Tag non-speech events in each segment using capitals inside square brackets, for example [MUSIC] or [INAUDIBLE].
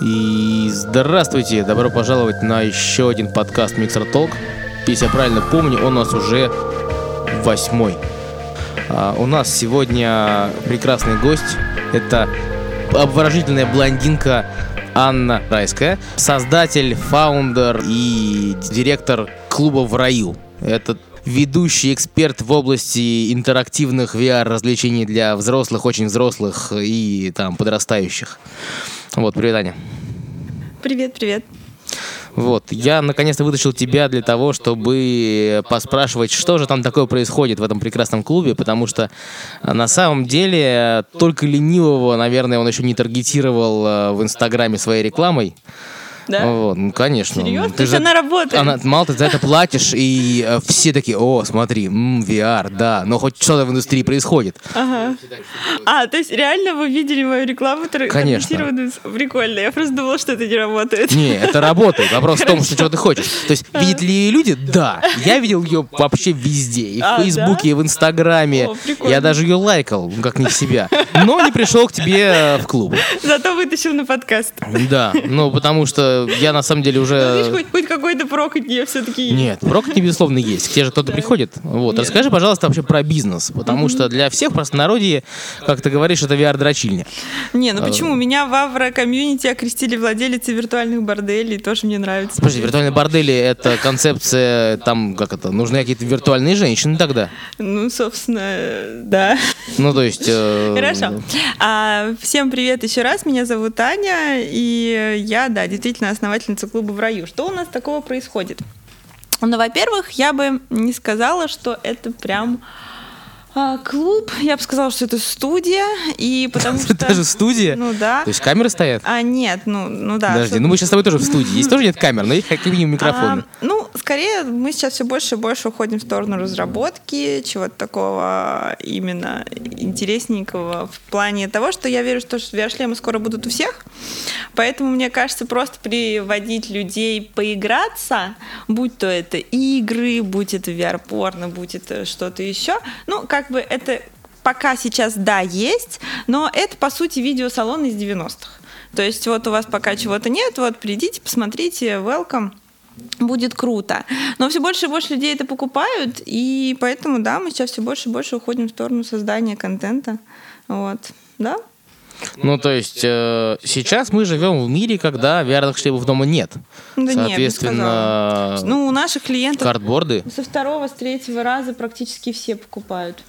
И здравствуйте, добро пожаловать на еще один подкаст Миксер Толк. Если я правильно помню, он у нас уже восьмой. А, у нас сегодня прекрасный гость. Это обворожительная блондинка Анна Райская, создатель, фаундер и директор клуба в раю. Это ведущий эксперт в области интерактивных VR-развлечений для взрослых, очень взрослых и там подрастающих. Вот, привет, Аня. Привет, привет. Вот, я наконец-то вытащил тебя для того, чтобы поспрашивать, что же там такое происходит в этом прекрасном клубе, потому что на самом деле только ленивого, наверное, он еще не таргетировал э, в Инстаграме своей рекламой. Да? Вот, ну, конечно. Серьезно? Ты То есть же- она работает? Она, мало ты за это платишь, и э, все такие, о, смотри, м, VR, да, но хоть что-то в индустрии происходит. Ага. А, то есть реально вы видели мою рекламу? тр- Конечно. таргетированную? Прикольно. Я просто думала, что это не работает. Не, это работает. Вопрос в том, что чего ты хочешь. То есть, видят ли ее люди? Да. Я видел ее вообще везде. И в А, Фейсбуке, да? и в Инстаграме. О, прикольно. Я даже ее лайкал, ну, как не в себя. Но не пришел к тебе э, в клуб. Зато вытащил на подкаст. Да, ну потому что я на самом деле Ну, Видишь, уже... хоть, хоть какой-то прок от нее все-таки Нет, прокати, безусловно, есть. К тебе же кто-то приходит. Вот. Нет. Расскажи, пожалуйста, вообще про бизнес. Потому что для всех простонародье, как ты говоришь, это VR-дрочильня. Не, ну почему? Меня в Авро комьюнити окрестили владелицы виртуальных борделей. Тоже мне нравится. Подожди, виртуальные бордели — это концепция, там, как это, нужны какие-то виртуальные женщины тогда? Ну, собственно, да. Ну, то есть... э, Хорошо. А, всем привет еще раз. Меня зовут Аня, и я, да, действительно основательница клуба в раю. Что у нас такого происходит? Ну, во-первых, я бы не сказала, что это прям а, клуб. Я бы сказала, что это студия, и потому [LAUGHS] что... Даже студия? Ну да. То есть камеры стоят? А нет, ну, ну да. Подожди, ну мы сейчас с тобой тоже в студии. Здесь тоже нет камер, но есть как минимум микрофоны. а, ну, скорее, мы сейчас все больше и больше уходим в сторону разработки, чего-то такого именно интересненького в плане того, что я верю, что VR-шлемы скоро будут у всех. Поэтому, мне кажется, просто приводить людей поиграться, будь то это игры, будь это VR-порно, будь это что-то еще, ну, как бы это пока сейчас, да, есть, но это, по сути, видеосалон из 90-х. То есть вот у вас пока чего-то нет, вот придите, посмотрите, welcome. Будет круто. Но все больше и больше людей это покупают, и поэтому, да, мы сейчас все больше и больше уходим в сторону создания контента. Вот, да? Ну, то есть э, сейчас мы живем в мире, когда VR шлемов дома нет. Да нет, Соответственно, Ну, у наших клиентов картборды. со второго, с третьего раза практически все покупают.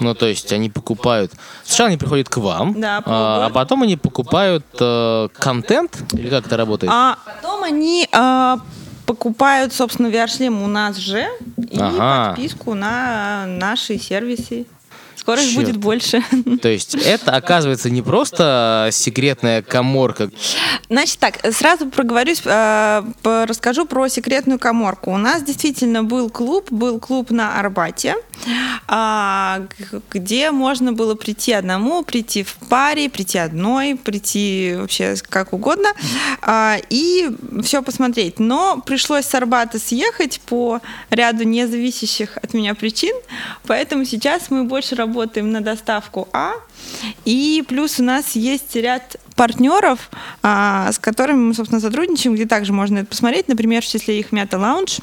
Ну, то есть они покупают... Сначала они приходят к вам, Да, а, а потом они покупают э, контент, или как это работает? А потом они а, покупают, собственно, VR-шлем у нас же и Ага. подписку на наши сервисы. Скоро их будет больше. [LAUGHS] То есть это, оказывается, не просто секретная коморка. Значит так, сразу проговорюсь, э, расскажу про секретную коморку. У нас действительно был клуб, был клуб на Арбате, а, где можно было прийти одному, прийти в паре, прийти одной, прийти вообще как угодно а, и все посмотреть. Но пришлось с Арбата съехать по ряду независящих от меня причин, поэтому сейчас мы больше работаем на доставку А, и плюс у нас есть ряд партнеров, а, с которыми мы, собственно, сотрудничаем, где также можно это посмотреть. Например, в числе их Мята Лаунж,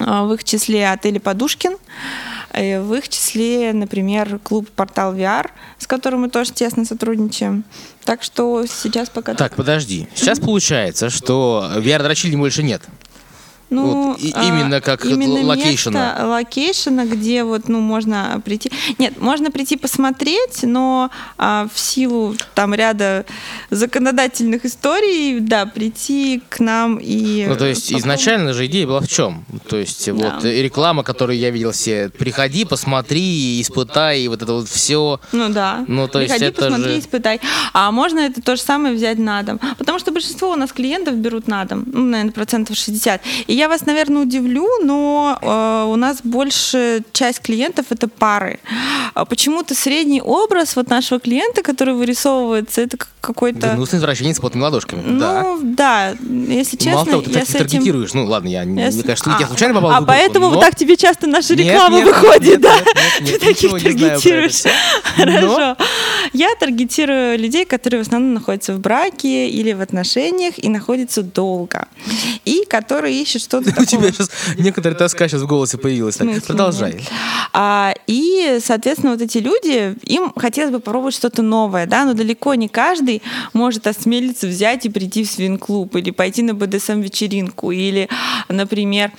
а, в их числе отели Подушкин, э, в их числе, например, клуб Портал VR, с которым мы тоже тесно сотрудничаем. Так что сейчас пока... Так, подожди. Сейчас получается, что VR-дрочильни больше нет. Ну, Вот и- а, именно как именно location а. место location а, где вот, ну, можно прийти. Нет, можно прийти посмотреть, но а, в силу там ряда законодательных историй, да, прийти к нам и. Ну, то есть изначально же идея была в чем? То есть Да. вот э, реклама, которую я видел все, приходи, посмотри, испытай, и вот это вот все. Ну да. Ну, то есть Приходи, это посмотри, же- испытай. А можно это то же самое взять на дом. Потому что большинство у нас клиентов берут на дом, ну, наверное, процентов 60. И И я вас, наверное, удивлю, но э, у нас большая часть клиентов это пары. А почему-то средний образ вот нашего клиента, который вырисовывается, это какой-то... Гнусный извращенец с потными ладошками. Ну, да. да, если честно, Мало того, ты я так с этим... таргетируешь. Ну, ладно, я, Я с- кажется, А, я случайно попал в А выборку, поэтому но- вот так тебе часто наша Нет, реклама нет, выходит, нет, да? нет, нет, нет, Ты таких таргетируешь. [LAUGHS] Хорошо. Я таргетирую людей, которые в основном находятся в браке или в отношениях и находятся долго. И которые ищут что-то [LAUGHS] У тебя сейчас некоторая тоска сейчас в голосе появилась. Смысле продолжай. А, и, соответственно, вот эти люди, им хотелось бы попробовать что-то новое, да, но далеко не каждый может осмелиться взять и прийти в свин-клуб или пойти на БДСМ-вечеринку или, например,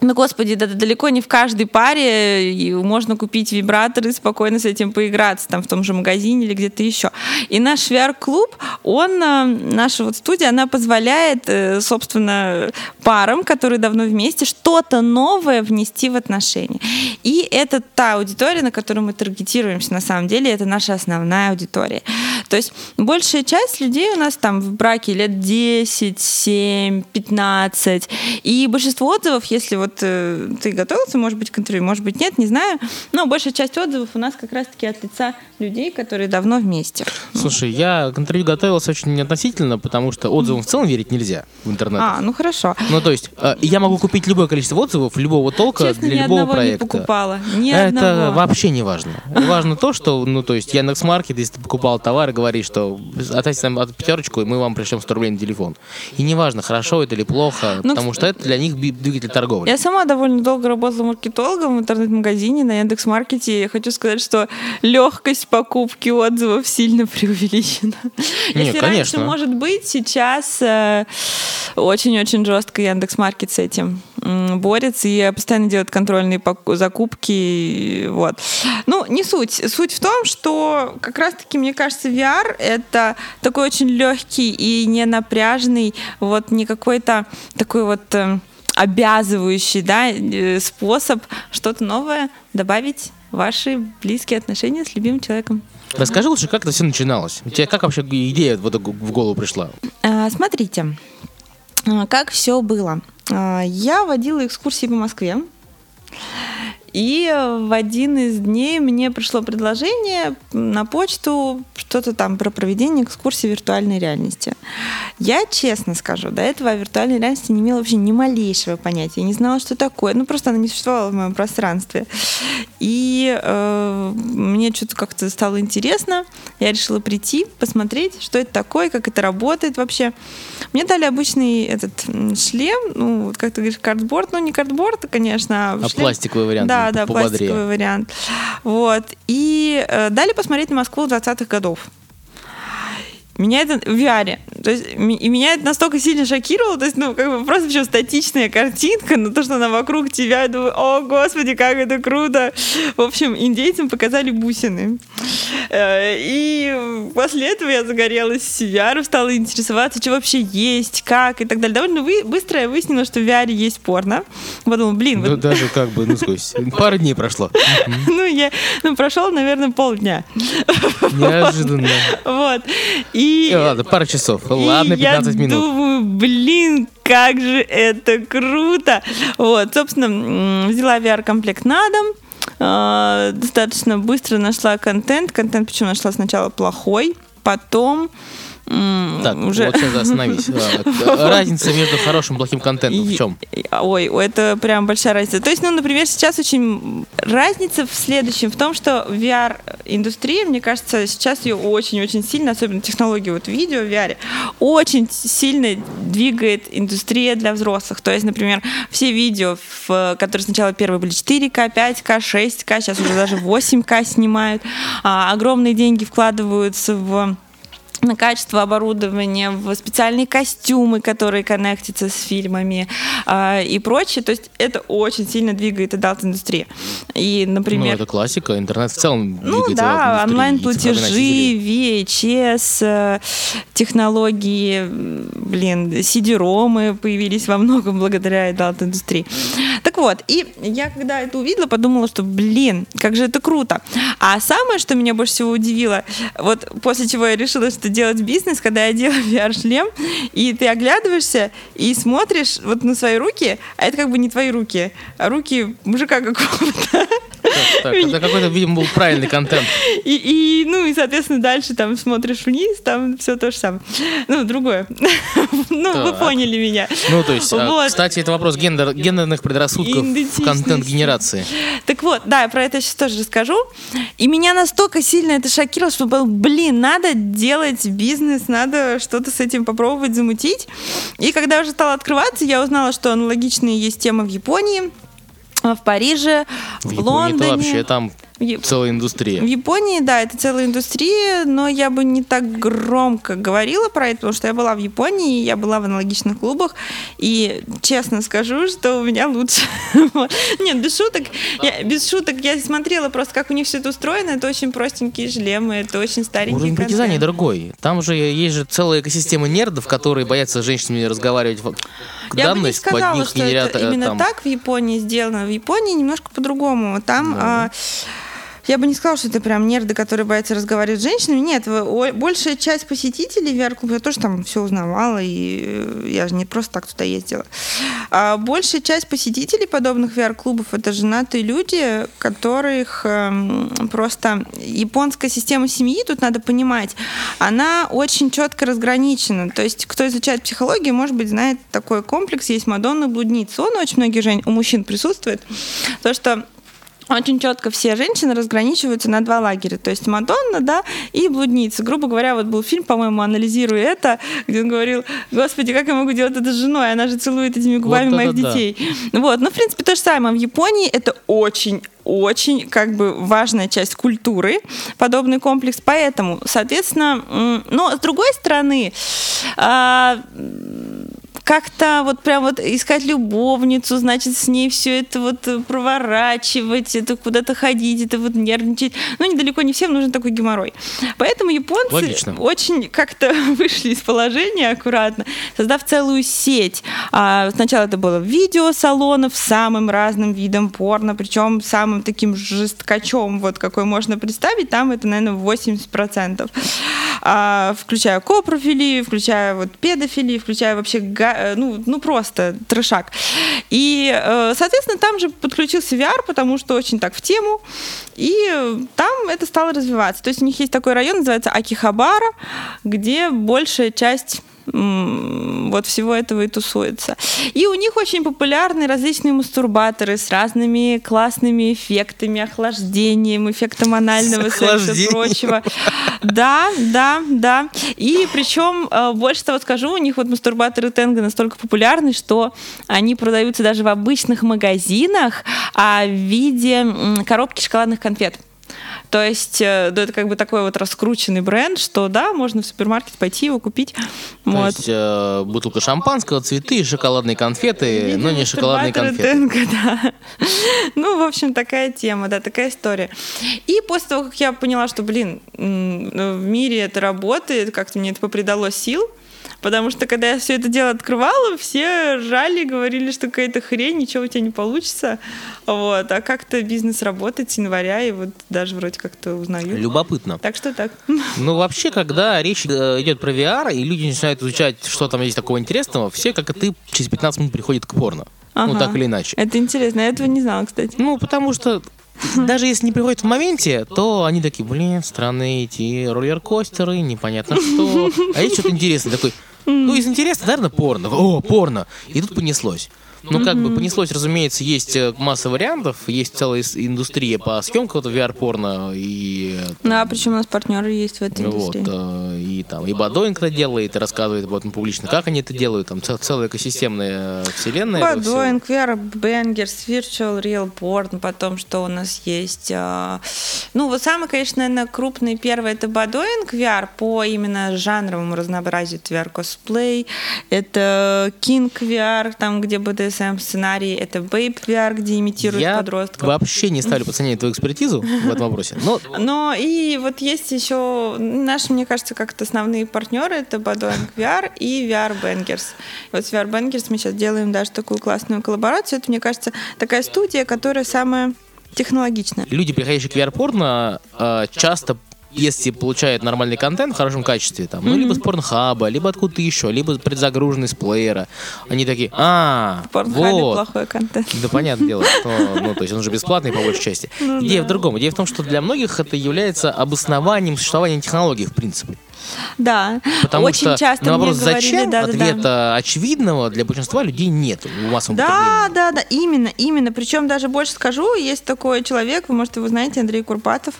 ну, господи, да, да далеко не в каждой паре можно купить вибратор и спокойно с этим поиграться, там, в том же магазине или где-то еще. И наш VR-клуб, он, э, наша вот студия, она позволяет, э, собственно, парам, которые давно вместе, что-то новое внести в отношения. И это та аудитория, на которую мы таргетируемся, на самом деле, это наша основная аудитория. То есть большая часть людей у нас там в браке лет 10, 7, 15, и большинство отзывов, если вот э, ты готовился, может быть, к интервью, может быть, нет, не знаю, но большая часть отзывов у нас как раз-таки от лица людей, которые давно вместе. Слушай, я к интервью готовился очень относительно, потому что отзывам в целом верить нельзя в интернете. А, ну хорошо. Ну, то есть, э, я могу купить любое количество отзывов любого толка Честно, для ни любого одного проекта. не покупала. Ни Это одного. вообще не важно. Важно то, что, ну, то есть, Яндекс.Маркет, если ты покупал товар, говорит, что отдайте нам от пятерочку, и мы вам пришлем 100 рублей на телефон. И неважно, хорошо это или плохо, Ну, потому что это для них двигатель торговли. Я сама довольно долго работала маркетологом в интернет-магазине на Яндекс.Маркете. Я хочу сказать, что легкость покупки отзывов сильно [LAUGHS] преувеличена. Не, Если конечно. раньше, может быть, сейчас э, очень-очень жестко Яндекс.Маркет с этим борется и постоянно делает контрольные закупки. Вот. Ну, не суть. Суть в том, что как раз-таки, мне кажется, VR — это такой очень легкий и не напряжный, вот не какой-то такой вот э, обязывающий да, э, способ что-то новое добавить в ваши близкие отношения с любимым человеком. Расскажи лучше, как это все начиналось? У тебя как вообще идея вот в голову пришла? А, Смотрите, а, как все было. А, Я водила экскурсии по Москве. И в один из дней мне пришло предложение на почту что-то там про проведение экскурсии виртуальной реальности. Я честно скажу, до этого о виртуальной реальности не имела вообще ни малейшего понятия, не знала, что такое. Ну, просто она не существовала в моем пространстве. И э, мне что-то как-то стало интересно. Я решила прийти, посмотреть, что это такое, как это работает вообще. Мне дали обычный этот шлем, ну, как ты говоришь, картборд, ну, не картборд, конечно, а, А шлем. пластиковый вариант Да, по- да, пободрее. пластиковый вариант. Вот. И э, дали посмотреть на Москву 20-х годов. Меня это в VR. То есть, и меня это настолько сильно шокировало, то есть, ну, как бы просто еще статичная картинка, но то, что она вокруг тебя, я думаю, о, господи, как это круто. В общем, индейцам показали бусины. Э, И после этого я загорелась VR, стала интересоваться, что вообще есть, как и так далее. Довольно вы- быстро я выяснила, что в VR есть порно. Подумала, блин, Ну, вот даже как бы, ну, пару дней прошло. [LAUGHS] ну, я, ну, прошел, наверное, полдня. Неожиданно. [LAUGHS] Вот. И, Э, Ладно, пара часов. Ладно, я 15 минут. думаю, блин, как же это круто. Вот, собственно, взяла VR-комплект на дом. а, Достаточно быстро нашла контент. Контент почему нашла сначала плохой, потом Так, уже... вот сейчас остановись. [LAUGHS] А, Разница между хорошим и плохим контентом в чем? Ой, это прям большая разница. То есть, ну, например, сейчас очень разница в следующем, в том, что VR-индустрия, мне кажется, сейчас ее очень-очень сильно, особенно технологии вот видео в VR, очень сильно двигает индустрия для взрослых. То есть, например, все видео, в- которые сначала первые были 4К, 5К, 6К, сейчас уже даже 8К снимают, а, огромные деньги вкладываются в на качество оборудования, в специальные костюмы, которые коннектятся с фильмами а, и прочее. То есть это очень сильно двигает адалт-индустрию. И, Ну, например, это классика. Интернет в целом ну да, индустрии, онлайн-платежи. VHS, э, технологии, блин, CD-ромы появились во многом благодаря адалт-индустрии. Вот, и я когда это увидела, подумала, что, блин, как же это круто. А самое, что меня больше всего удивило, вот после чего я решила, что делать бизнес, когда я делаю VR-шлем, и ты оглядываешься и смотришь вот на свои руки, а это как бы не твои руки, а руки мужика какого-то. Так, это какой-то, видимо, был правильный контент. И, и, ну, и, соответственно, дальше там смотришь вниз, там все то же самое. Ну, другое. [LAUGHS] Ну, вы поняли меня. Ну, то есть, а, кстати, это вопрос гендер, гендерных предрассудков в контент-генерации. Так вот, да, я про это сейчас тоже расскажу. И меня настолько сильно это шокировало, что, блин, надо делать бизнес, надо что-то с этим попробовать замутить. И когда уже стала открываться, я узнала, что аналогичные есть темы в Японии, в Париже, в, в Лондоне. вообще там Целая индустрия. В Японии, да, это целая индустрия, но я бы не так громко говорила про это, потому что я была в Японии, я была в аналогичных клубах, и честно скажу, что у меня лучше. [LAUGHS] Нет, без шуток, я, без шуток, я смотрела просто, как у них все это устроено, это очень простенькие шлемы, это очень старенькие Уровень притязаний другой. Там же есть же целая экосистема нердов, которые боятся с женщинами разговаривать я бы не сказала, что это именно там... так в Японии сделано. В Японии немножко по-другому. Там да. а, я бы не сказала, что это прям нерды, которые боятся разговаривать с женщинами. Нет, большая часть посетителей VR-клуба, я тоже там все узнавала, и э, я же не просто так туда ездила. А большая часть посетителей подобных VR-клубов это женатые люди, которых эм, просто японская система семьи, тут надо понимать, она очень четко разграничена. То есть, кто изучает психологию, может быть, знает такой комплекс, есть Мадонна блудница. Он очень многих жен... у мужчин присутствует. То, что очень четко все женщины разграничиваются на два лагеря. То есть Мадонна, да, и блудница. Грубо говоря, вот был фильм, по-моему, анализируя это, где он говорил, господи, как я могу делать это с женой? Она же целует этими губами вот моих детей. Да. Вот, ну, в принципе, то же самое. В Японии это очень очень как бы важная часть культуры, подобный комплекс. Поэтому, соответственно, но с другой стороны, а, как-то вот прям вот искать любовницу, значит, с ней все это вот проворачивать, это куда-то ходить, это вот нервничать. Ну, недалеко не всем нужен такой геморрой. Поэтому японцы Логично. очень как-то [LAUGHS] вышли из положения аккуратно, создав целую сеть. А, сначала это было видео салонов с самым разным видом порно, причем самым таким жесткачом, вот какой можно представить, там это, наверное, 80%. А, включая копрофилию, включая вот педофилию, включая вообще Э, ну, ну просто трешак. И, э, соответственно, там же подключился VR, потому что очень так в тему, и там это стало развиваться. То есть у них есть такой район, называется Акихабара, где большая часть вот всего этого и тусуется. И у них очень популярны различные мастурбаторы с разными классными эффектами, охлаждением, эффектом анального секса и прочего. Да, да, да. И причем, э, больше того скажу, у них вот мастурбаторы Тенга настолько популярны, что они продаются даже в обычных магазинах а в виде коробки шоколадных конфет. То есть э, это как бы такой вот раскрученный бренд, что да, можно в супермаркет пойти его купить. То вот. есть э, бутылка шампанского, цветы, шоколадные конфеты, но не шоколадные конфеты. Тенга, [LAUGHS] да. Ну, в общем, такая тема, да, такая история. И после того, как я поняла, что, блин, в мире это работает, как-то мне это попридало сил, Потому что когда я все это дело открывала, все ржали, говорили, что какая-то хрень, ничего у тебя не получится. Вот. А как-то бизнес работает с января, и вот даже вроде как-то узнаю. Любопытно. Так что так. Ну, вообще, когда речь э, идет про VR, и люди начинают изучать, что там есть такого интересного, все, как и ты, через 15 минут приходят к порно. Ну, ага. Ну, так или иначе. Это интересно, я этого не знала, кстати. Ну, потому что [LAUGHS] даже если не приходят в моменте, то они такие, блин, странные эти роллер-костеры, непонятно что. [LAUGHS] А есть что-то интересное, такой, ну, из интереса, наверное, порно. О, порно. И тут понеслось. Ну, как бы понеслось, разумеется, есть э, масса вариантов, есть целая индустрия по съемкам VR-порно. И, да, причем у нас партнеры есть в этой вот, индустрии. Э, и там и Бадоинг это делает, и рассказывает об этом публично, как они это делают, там целая экосистемная вселенная. Бадоинг, VR, Bangers, Virtual Real Porn, потом что у нас есть. А, ну, вот самый, конечно, наверное, крупный первый это Бадоинг VR по именно жанровому разнообразию VR Play, это King VR, там, где BDSM сценарий, это VR, где имитируют Я подростков. вообще не ставлю сомнение твою экспертизу в этом вопросе. Но Но и вот есть еще наши, мне кажется, как-то основные партнеры, это Badoing VR и VR Bangers. Вот с VR Bangers мы сейчас делаем даже такую классную коллаборацию. Это, мне кажется, такая студия, которая самая технологичная. люди, приходящие к VR-порно, э, часто если получают нормальный контент в хорошем качестве, там, ну, либо с порнхаба, либо откуда-то еще, либо предзагруженный с плеера, они такие, а, В вот, плохой контент. Да, понятное дело, что, ну, то есть он же бесплатный по большей части. Ну Идея да. в другом. Идея в том, что для многих это является обоснованием существования технологий, в принципе. Да, Потому очень что часто на мне вопрос говорили, «зачем?» да, да, да. ответа очевидного для большинства людей нет в массовом Да, да, да, именно, именно. Причем даже больше скажу, есть такой человек, вы, может, его знаете, Андрей Курпатов.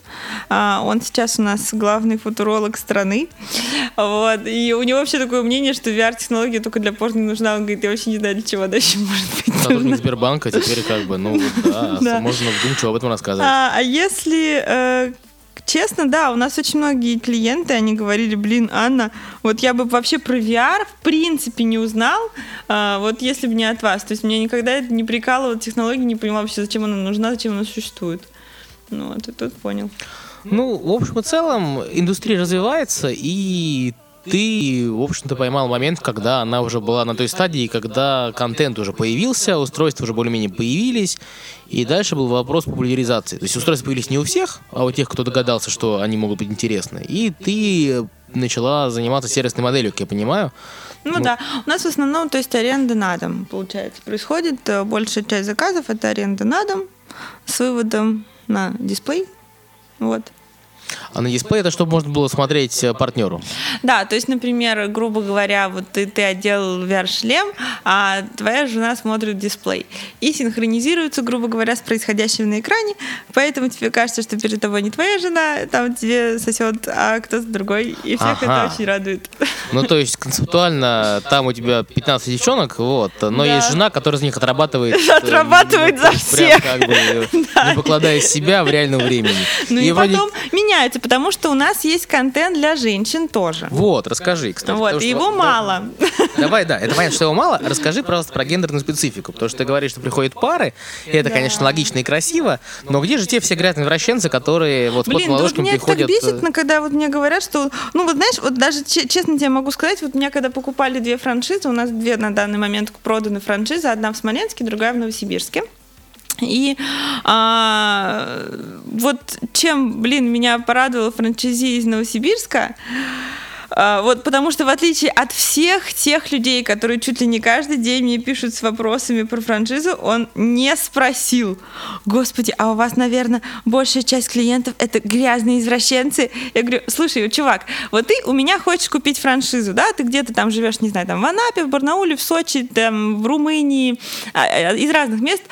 А, Он сейчас у нас главный футуролог страны. Вот. И у него вообще такое мнение, что VR-технология только для порно нужна. Он говорит, я вообще не знаю, для чего еще может быть. Сотрудник Сбербанка теперь как бы, ну, Да. [LAUGHS] можно вдумчиво об этом рассказывать. А, а если э, честно, да, у нас очень многие клиенты, они говорили, блин, Анна, вот я бы вообще про VR в принципе не узнал, а, вот если бы не от вас. То есть меня никогда это не прикалывало, технология, не понимала вообще, зачем она нужна, зачем она существует. Ну вот, и тут понял. Ну, в общем и целом, индустрия развивается, и ты, в общем-то, поймал момент, когда она уже была на той стадии, когда контент уже появился, устройства уже более-менее появились, и дальше был вопрос популяризации. То есть устройства появились не у всех, а у тех, кто догадался, что они могут быть интересны. И ты начала заниматься сервисной моделью, как я понимаю. Ну, Ну. да, у нас в основном, то есть аренда на дом, получается, происходит. Э, Большая часть заказов это аренда на дом с выводом на дисплей. Вот. А на дисплее это чтобы можно было смотреть э, партнеру. Да, то есть, например, грубо говоря, вот ты, ты одел VR-шлем, а твоя жена смотрит дисплей. И синхронизируется, грубо говоря, с происходящим на экране, поэтому тебе кажется, что перед тобой не твоя жена, там тебе сосет, а кто-то другой, и всех Ага. это очень радует. Ну, то есть, концептуально, там у тебя 15 девчонок, вот, но Да. есть жена, которая из них отрабатывает. э, Отрабатывает ну, за прям всех. как бы, [LAUGHS] не покладая себя в реальном времени. Ну и, вроде- потом меняется, потому что у нас есть контент для женщин тоже. Вот, расскажи, кстати. Вот, и его мало. Давай, да, это понятно, что его мало. Расскажи, пожалуйста, про гендерную специфику. Потому что ты говоришь, что приходят пары, и это, конечно, логично и красиво, но где же те все грязные вращенцы, которые вот Блин, да вот ладошками меня это так приходят... бесит, э, но когда вот мне говорят, что, ну вот знаешь, вот даже че- честно тебе могу сказать, вот меня когда покупали две франшизы, у нас две на данный момент проданы франшизы, одна в Смоленске, другая в Новосибирске. И а, вот чем, блин, меня порадовал франчайзи из Новосибирска, вот потому что в отличие от всех тех людей, которые чуть ли не каждый день мне пишут с вопросами про франшизу, он не спросил, господи, а у вас, наверное, большая часть клиентов это грязные извращенцы. Я говорю, слушай, чувак, вот ты у меня хочешь купить франшизу, да, ты где-то там живешь, не знаю, там в Анапе, в Барнауле, в Сочи, там в Румынии, а, а, из разных мест.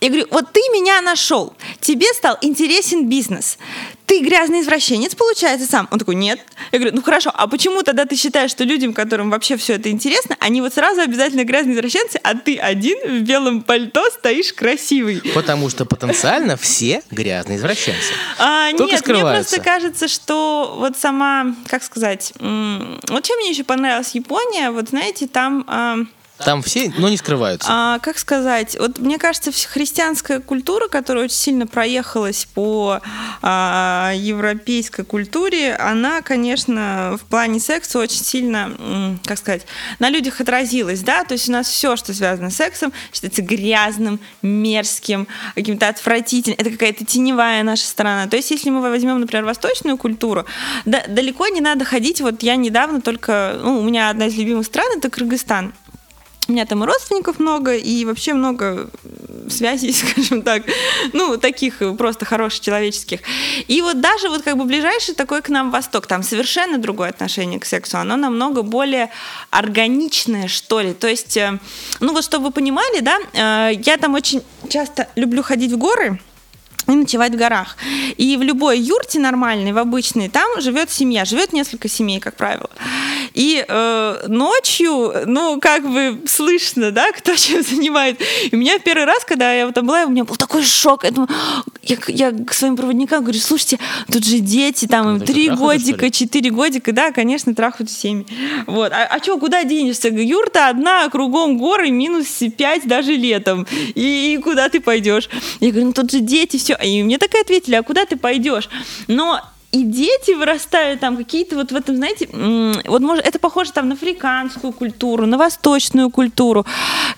Я говорю, вот ты меня нашел, тебе стал интересен бизнес. Ты грязный извращенец, получается, сам? Он такой, нет. Я говорю, ну хорошо, а почему тогда ты считаешь, что людям, которым вообще все это интересно, они вот сразу обязательно грязные извращенцы, а ты один в белом пальто стоишь красивый? Потому что потенциально все грязные извращенцы. А, Только нет, мне просто кажется, что вот сама, как сказать, вот чем мне еще понравилась Япония, вот знаете, там... Там все, но не скрываются. А, как сказать, вот мне кажется, христианская культура, которая очень сильно проехалась по а, европейской культуре, она, конечно, в плане секса очень сильно, как сказать, на людях отразилась, да, то есть у нас все, что связано с сексом, считается грязным, мерзким, каким-то отвратительным, это какая-то теневая наша сторона. То есть если мы возьмем, например, восточную культуру, да- далеко не надо ходить, вот я недавно только, ну, у меня одна из любимых стран это Кыргызстан. У меня там и родственников много, и вообще много связей, [LAUGHS] скажем так, ну, таких просто хороших, человеческих. И вот даже вот как бы ближайший такой к нам Восток, там совершенно другое отношение к сексу, оно намного более органичное, что ли. То есть, э, ну вот чтобы вы понимали, да, э, я там очень часто люблю ходить в горы, и ночевать в горах. И в любой юрте нормальной, в обычной, там живет семья, живет несколько семей, как правило. И э, ночью, ну, как бы слышно, да, кто [LAUGHS] чем занимает. И у меня первый раз, когда я там была, у меня был такой шок. Я, думаю, я, я к своим проводникам говорю, слушайте, тут же дети, там им три годика, четыре годика, да, конечно, трахают всеми. Вот. А, а что, куда денешься? Юрта одна, кругом горы, минус пять даже летом. И, и куда ты пойдешь? Я говорю, ну тут же дети, все. И мне так и ответили, а куда ты пойдешь? Но и дети вырастают там какие-то вот в этом, знаете, вот может, это похоже там на африканскую культуру, на восточную культуру,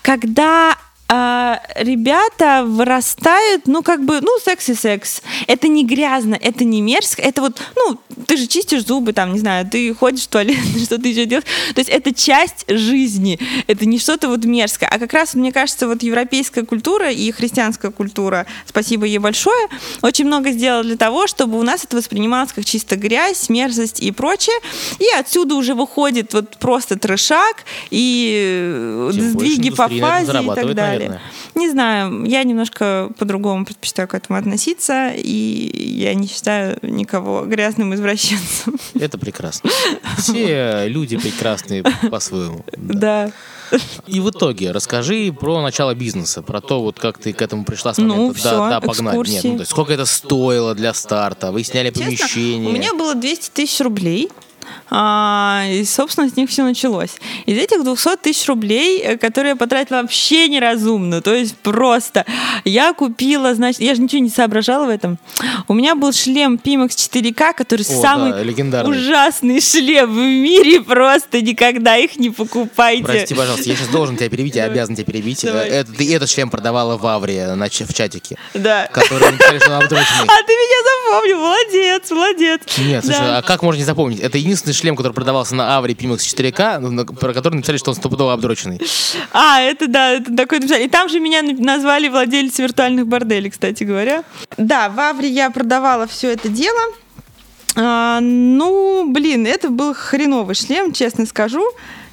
когда а, ребята вырастают, ну, как бы, ну, секс и секс. Это не грязно, это не мерзко, это вот, ну, ты же чистишь зубы, там, не знаю, ты ходишь в туалет, [LAUGHS] что ты еще делаешь. То есть это часть жизни, это не что-то вот мерзкое. А как раз, мне кажется, вот европейская культура и христианская культура, спасибо ей большое, очень много сделала для того, чтобы у нас это воспринималось как чисто грязь, мерзость и прочее. И отсюда уже выходит вот просто трешак и Тем сдвиги по фазе и так далее наверное. Не знаю, я немножко по-другому предпочитаю к этому относиться, и я не считаю никого грязным извращенцем. Это прекрасно. Все люди прекрасные по-своему. Да. И в итоге расскажи про начало бизнеса, про то, вот как ты к этому пришла с момента. Ну, все, да, да, погнать. Нет, ну, то есть сколько это стоило для старта? Вы сняли Честно, помещение? У меня было 200 тысяч рублей. А, и, собственно, с них все началось. Из этих 200 тысяч рублей, э, которые я потратила вообще неразумно, то есть просто я купила, значит, я же ничего не соображала в этом. У меня был шлем Pimax 4K, который О, самый да, ужасный шлем в мире, просто никогда их не покупайте. Прости, пожалуйста, я сейчас должен тебя перебить, я обязан тебя перебить. Давай. Это, ты этот шлем продавала в Аврии в чатике. Да. Который [LAUGHS] что А ты меня запомнил, молодец, молодец. Нет, слушай, да. а как можно не запомнить? Это единственный шлем, который продавался на Авре Pimax 4K, ну, про который написали, что он стопудово обдроченный. А, это да, это такой. И там же меня назвали владелец виртуальных борделей, кстати говоря. Да, в Авре я продавала все это дело. А, ну, блин, это был хреновый шлем, честно скажу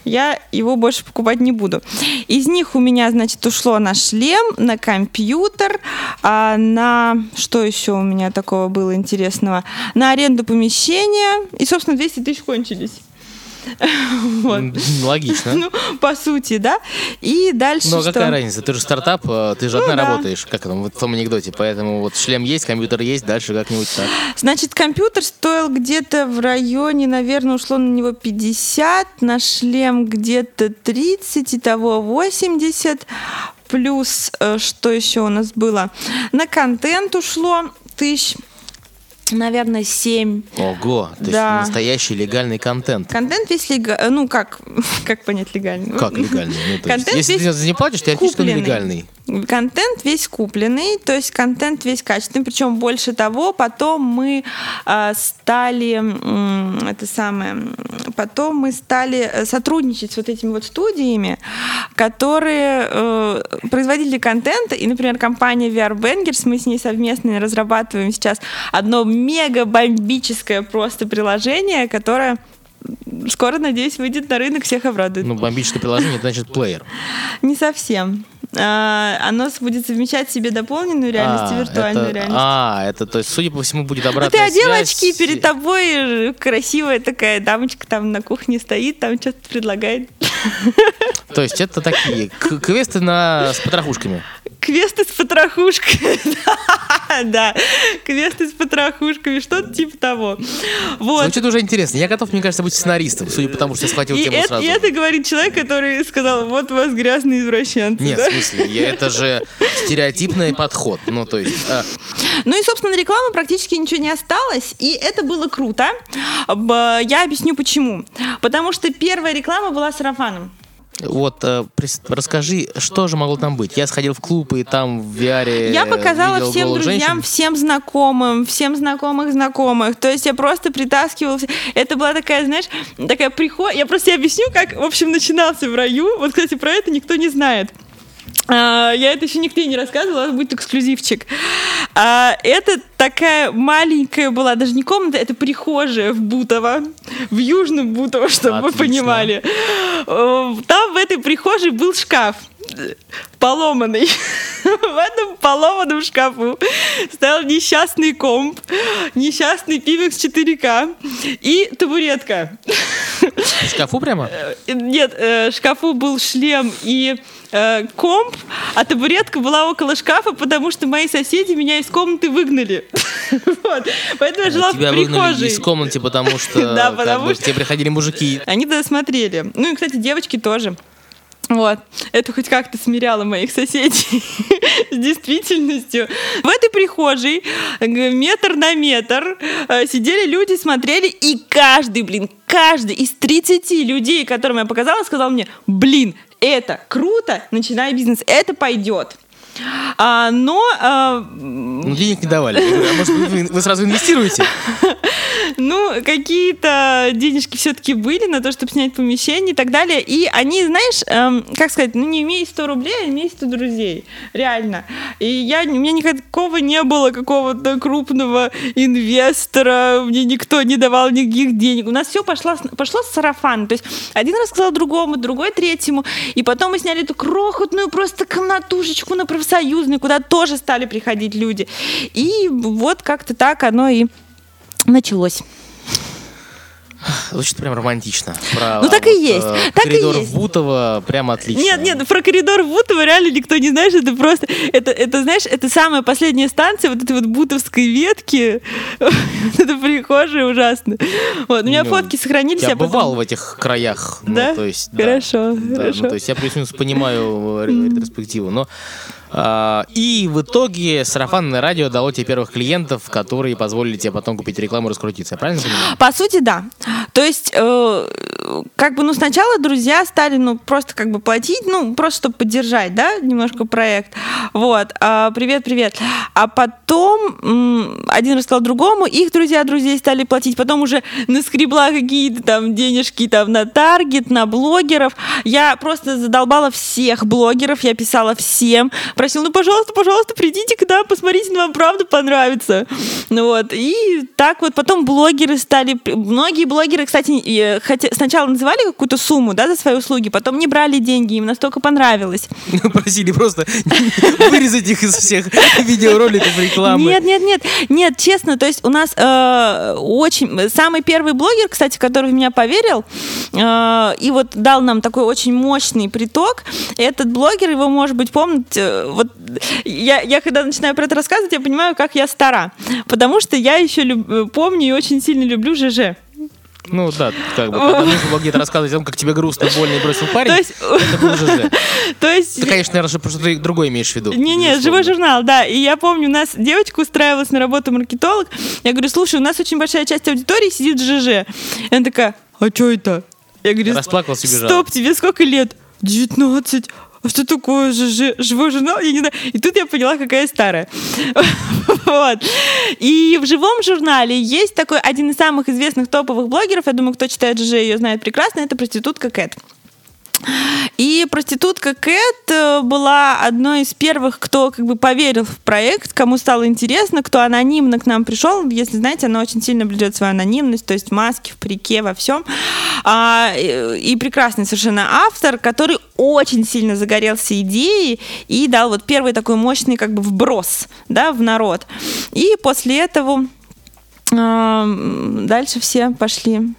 я его больше покупать не буду. Из них у меня, значит, ушло на шлем, на компьютер, а на что еще у меня такого было интересного? На аренду помещения. И, собственно, 200 тысяч кончились. [LAUGHS] Вот. Логично. Ну, по сути, да. И дальше Но что? какая разница? Ты же стартап, э, ты же ну, одна да. работаешь, как там в том анекдоте. Поэтому вот шлем есть, компьютер есть, дальше как-нибудь так. Значит, компьютер стоил где-то в районе, наверное, ушло на него 50, на шлем где-то 30, и того 80. Плюс, э, что еще у нас было? На контент ушло тысяч наверное, 7. Ого, то да. есть настоящий легальный контент. Контент весь легальный, ну как, [LAUGHS] как понять легальный? Как легальный? Ну, контент есть, если ты не платишь, теоретически он легальный. Контент весь купленный, то есть контент весь качественный, причем больше того, потом мы э, стали, э, это самое, потом мы стали сотрудничать с вот этими вот студиями, которые э, производили контент, и, например, компания VR Bangers, мы с ней совместно разрабатываем сейчас одно мега бомбическое просто приложение, которое скоро, надеюсь, выйдет на рынок, всех обрадует. Ну, бомбическое приложение, это значит плеер. Не совсем. А, оно будет совмещать в себе дополненную реальность а, и виртуальную это, реальность. А, это, то есть, судя по всему, будет обратная ну, ты одела очки, перед тобой красивая такая дамочка там на кухне стоит, там что-то предлагает. То есть это такие квесты на, с потрохушками? Квесты с потрохушками, [LAUGHS] да, квесты с потрохушками, что-то типа того. Вот. Звучит уже интересно. Я готов, мне кажется, быть сценаристом, судя по тому, что я схватил тему сразу. И это говорит человек, который сказал, вот у вас грязные извращенцы. Нет, в смысле, это же стереотипный подход. Ну, то есть... А... Ну и, собственно, рекламы практически ничего не осталось, и это было круто. Я объясню почему. Потому что первая реклама была сарафаном. Вот, э, расскажи, что же могло там быть? Я сходил в клуб, и там в VR Я показала всем друзьям, женщин. всем знакомым, всем знакомых знакомых. То есть я просто притаскивала... Это была такая, знаешь, такая приход... Я просто объясню, как, в общем, начинался в раю. Вот, кстати, про это никто не знает. А, я это еще нигде не рассказывала, будет эксклюзивчик. А, это такая маленькая была, даже не комната, это прихожая в Бутово, в Южном Бутово, [LAUGHS] чтобы Отлично. вы понимали. Там в этой прихожей был шкаф поломанный. [LAUGHS] В этом поломанном шкафу стоял несчастный комп, несчастный пивекс 4К и табуретка. В шкафу прямо? Э, Нет, э, шкафу был шлем и э, комп, а табуретка была около шкафа, потому что мои соседи меня из комнаты выгнали. [LAUGHS] Вот. Поэтому я жила в Тебя выгнали прихожей. из комнаты, потому [LAUGHS] что Да, потому что- тебе приходили мужики. Они тогда смотрели. Ну и, кстати, девочки тоже. Вот. Это хоть как-то смиряло моих соседей [LAUGHS] с действительностью. В этой прихожей метр на метр э, сидели люди, смотрели, и каждый, блин, каждый из 30 людей, которым я показала, сказал мне, блин, это круто, начинай бизнес, это пойдет. А, но а, Ну, денег не давали. А может, вы, вы сразу инвестируете? [LAUGHS] Ну, какие-то денежки все-таки были на то, чтобы снять помещение и так далее. И они, знаешь, эм, как сказать, ну не имея 100 рублей, а имея 100 друзей. Реально. И я, у меня никакого не было какого-то крупного инвестора, мне никто не давал никаких денег. У нас все пошло, пошло с сарафана. То есть один рассказал другому, другой третьему. И потом мы сняли эту крохотную просто комнатушечку на профсоюзной, куда тоже стали приходить люди. И вот как-то так оно и началось. Звучит прям романтично. Про, Ну, так и есть, э, так и коридор есть. в Бутово прям отлично. Нет, нет, про коридор в Бутово реально никто не знает, это просто, это, это, знаешь, это самая последняя станция вот этой вот бутовской ветки, [LAUGHS] это прихожая ужасно. Вот, у меня Ну, фотки сохранились. Я потом- бывал в этих краях. ну, Да? то есть, да. Хорошо, Да, хорошо. Ну, то есть я плюс-минус понимаю э, ре- ретроспективу. Но и в итоге сарафанное радио дало тебе первых клиентов, которые позволили тебе потом купить рекламу и раскрутиться. Правильно понимаю? По сути, да. То есть, э, как бы, ну, сначала друзья стали, ну, просто как бы платить, ну, просто чтобы поддержать, да, немножко проект. Вот. А, привет, привет. А потом м, один рассказал другому, их друзья друзей стали платить, потом уже наскребла какие-то там денежки там на таргет, на блогеров. Я просто задолбала всех блогеров, я писала всем, просила, ну, пожалуйста, пожалуйста, придите к нам, посмотрите, вам правда понравится. Ну вот, и так вот потом блогеры стали, многие блогеры, кстати, э, хотя, сначала называли какую-то сумму, да, за свои услуги, потом не брали деньги, им настолько понравилось. [LAUGHS] Просили просто [LAUGHS] вырезать их из всех [LAUGHS] видеороликов рекламы. Нет, нет, нет, нет, честно, то есть у нас э, очень самый первый блогер, кстати, который в меня поверил э, и вот дал нам такой очень мощный приток. Этот блогер, его, может быть, помните, вот я, я когда начинаю про это рассказывать, я понимаю, как я стара, потому что я еще люб- помню и очень сильно люблю ЖЖ. Ну да, как бы, когда нужно было где-то рассказывать о том, как тебе грустно, больно и бросил парень, То есть- это был ЖЖ. [LAUGHS] То есть Ты, конечно, наверное, что-то ты другое имеешь в виду. Не-не, живой журнал, да. И я помню, у нас девочка устраивалась на работу маркетолог. Я говорю, слушай, у нас очень большая часть аудитории сидит в ЖЖ. И она такая, а что это? Я говорю, Расплакался и бежал. стоп, тебе сколько лет? 19. А что такое ЖЖ? Живой журнал? Я не знаю. И тут я поняла, какая я старая. [LAUGHS] Вот. И в живом журнале есть такой один из самых известных топовых блогеров. Я думаю, кто читает ЖЖ, ее знает прекрасно. Это проститутка Кэт. И проститутка Кэт э, была одной из первых, кто как бы поверил в проект, кому стало интересно, кто анонимно к нам пришел. Если знаете, она очень сильно блюдет свою анонимность, то есть в маске, в парике, во всем. А, и, и прекрасный совершенно автор, который очень сильно загорелся идеей и дал вот первый такой мощный как бы вброс да, в народ. И после этого а, дальше все пошли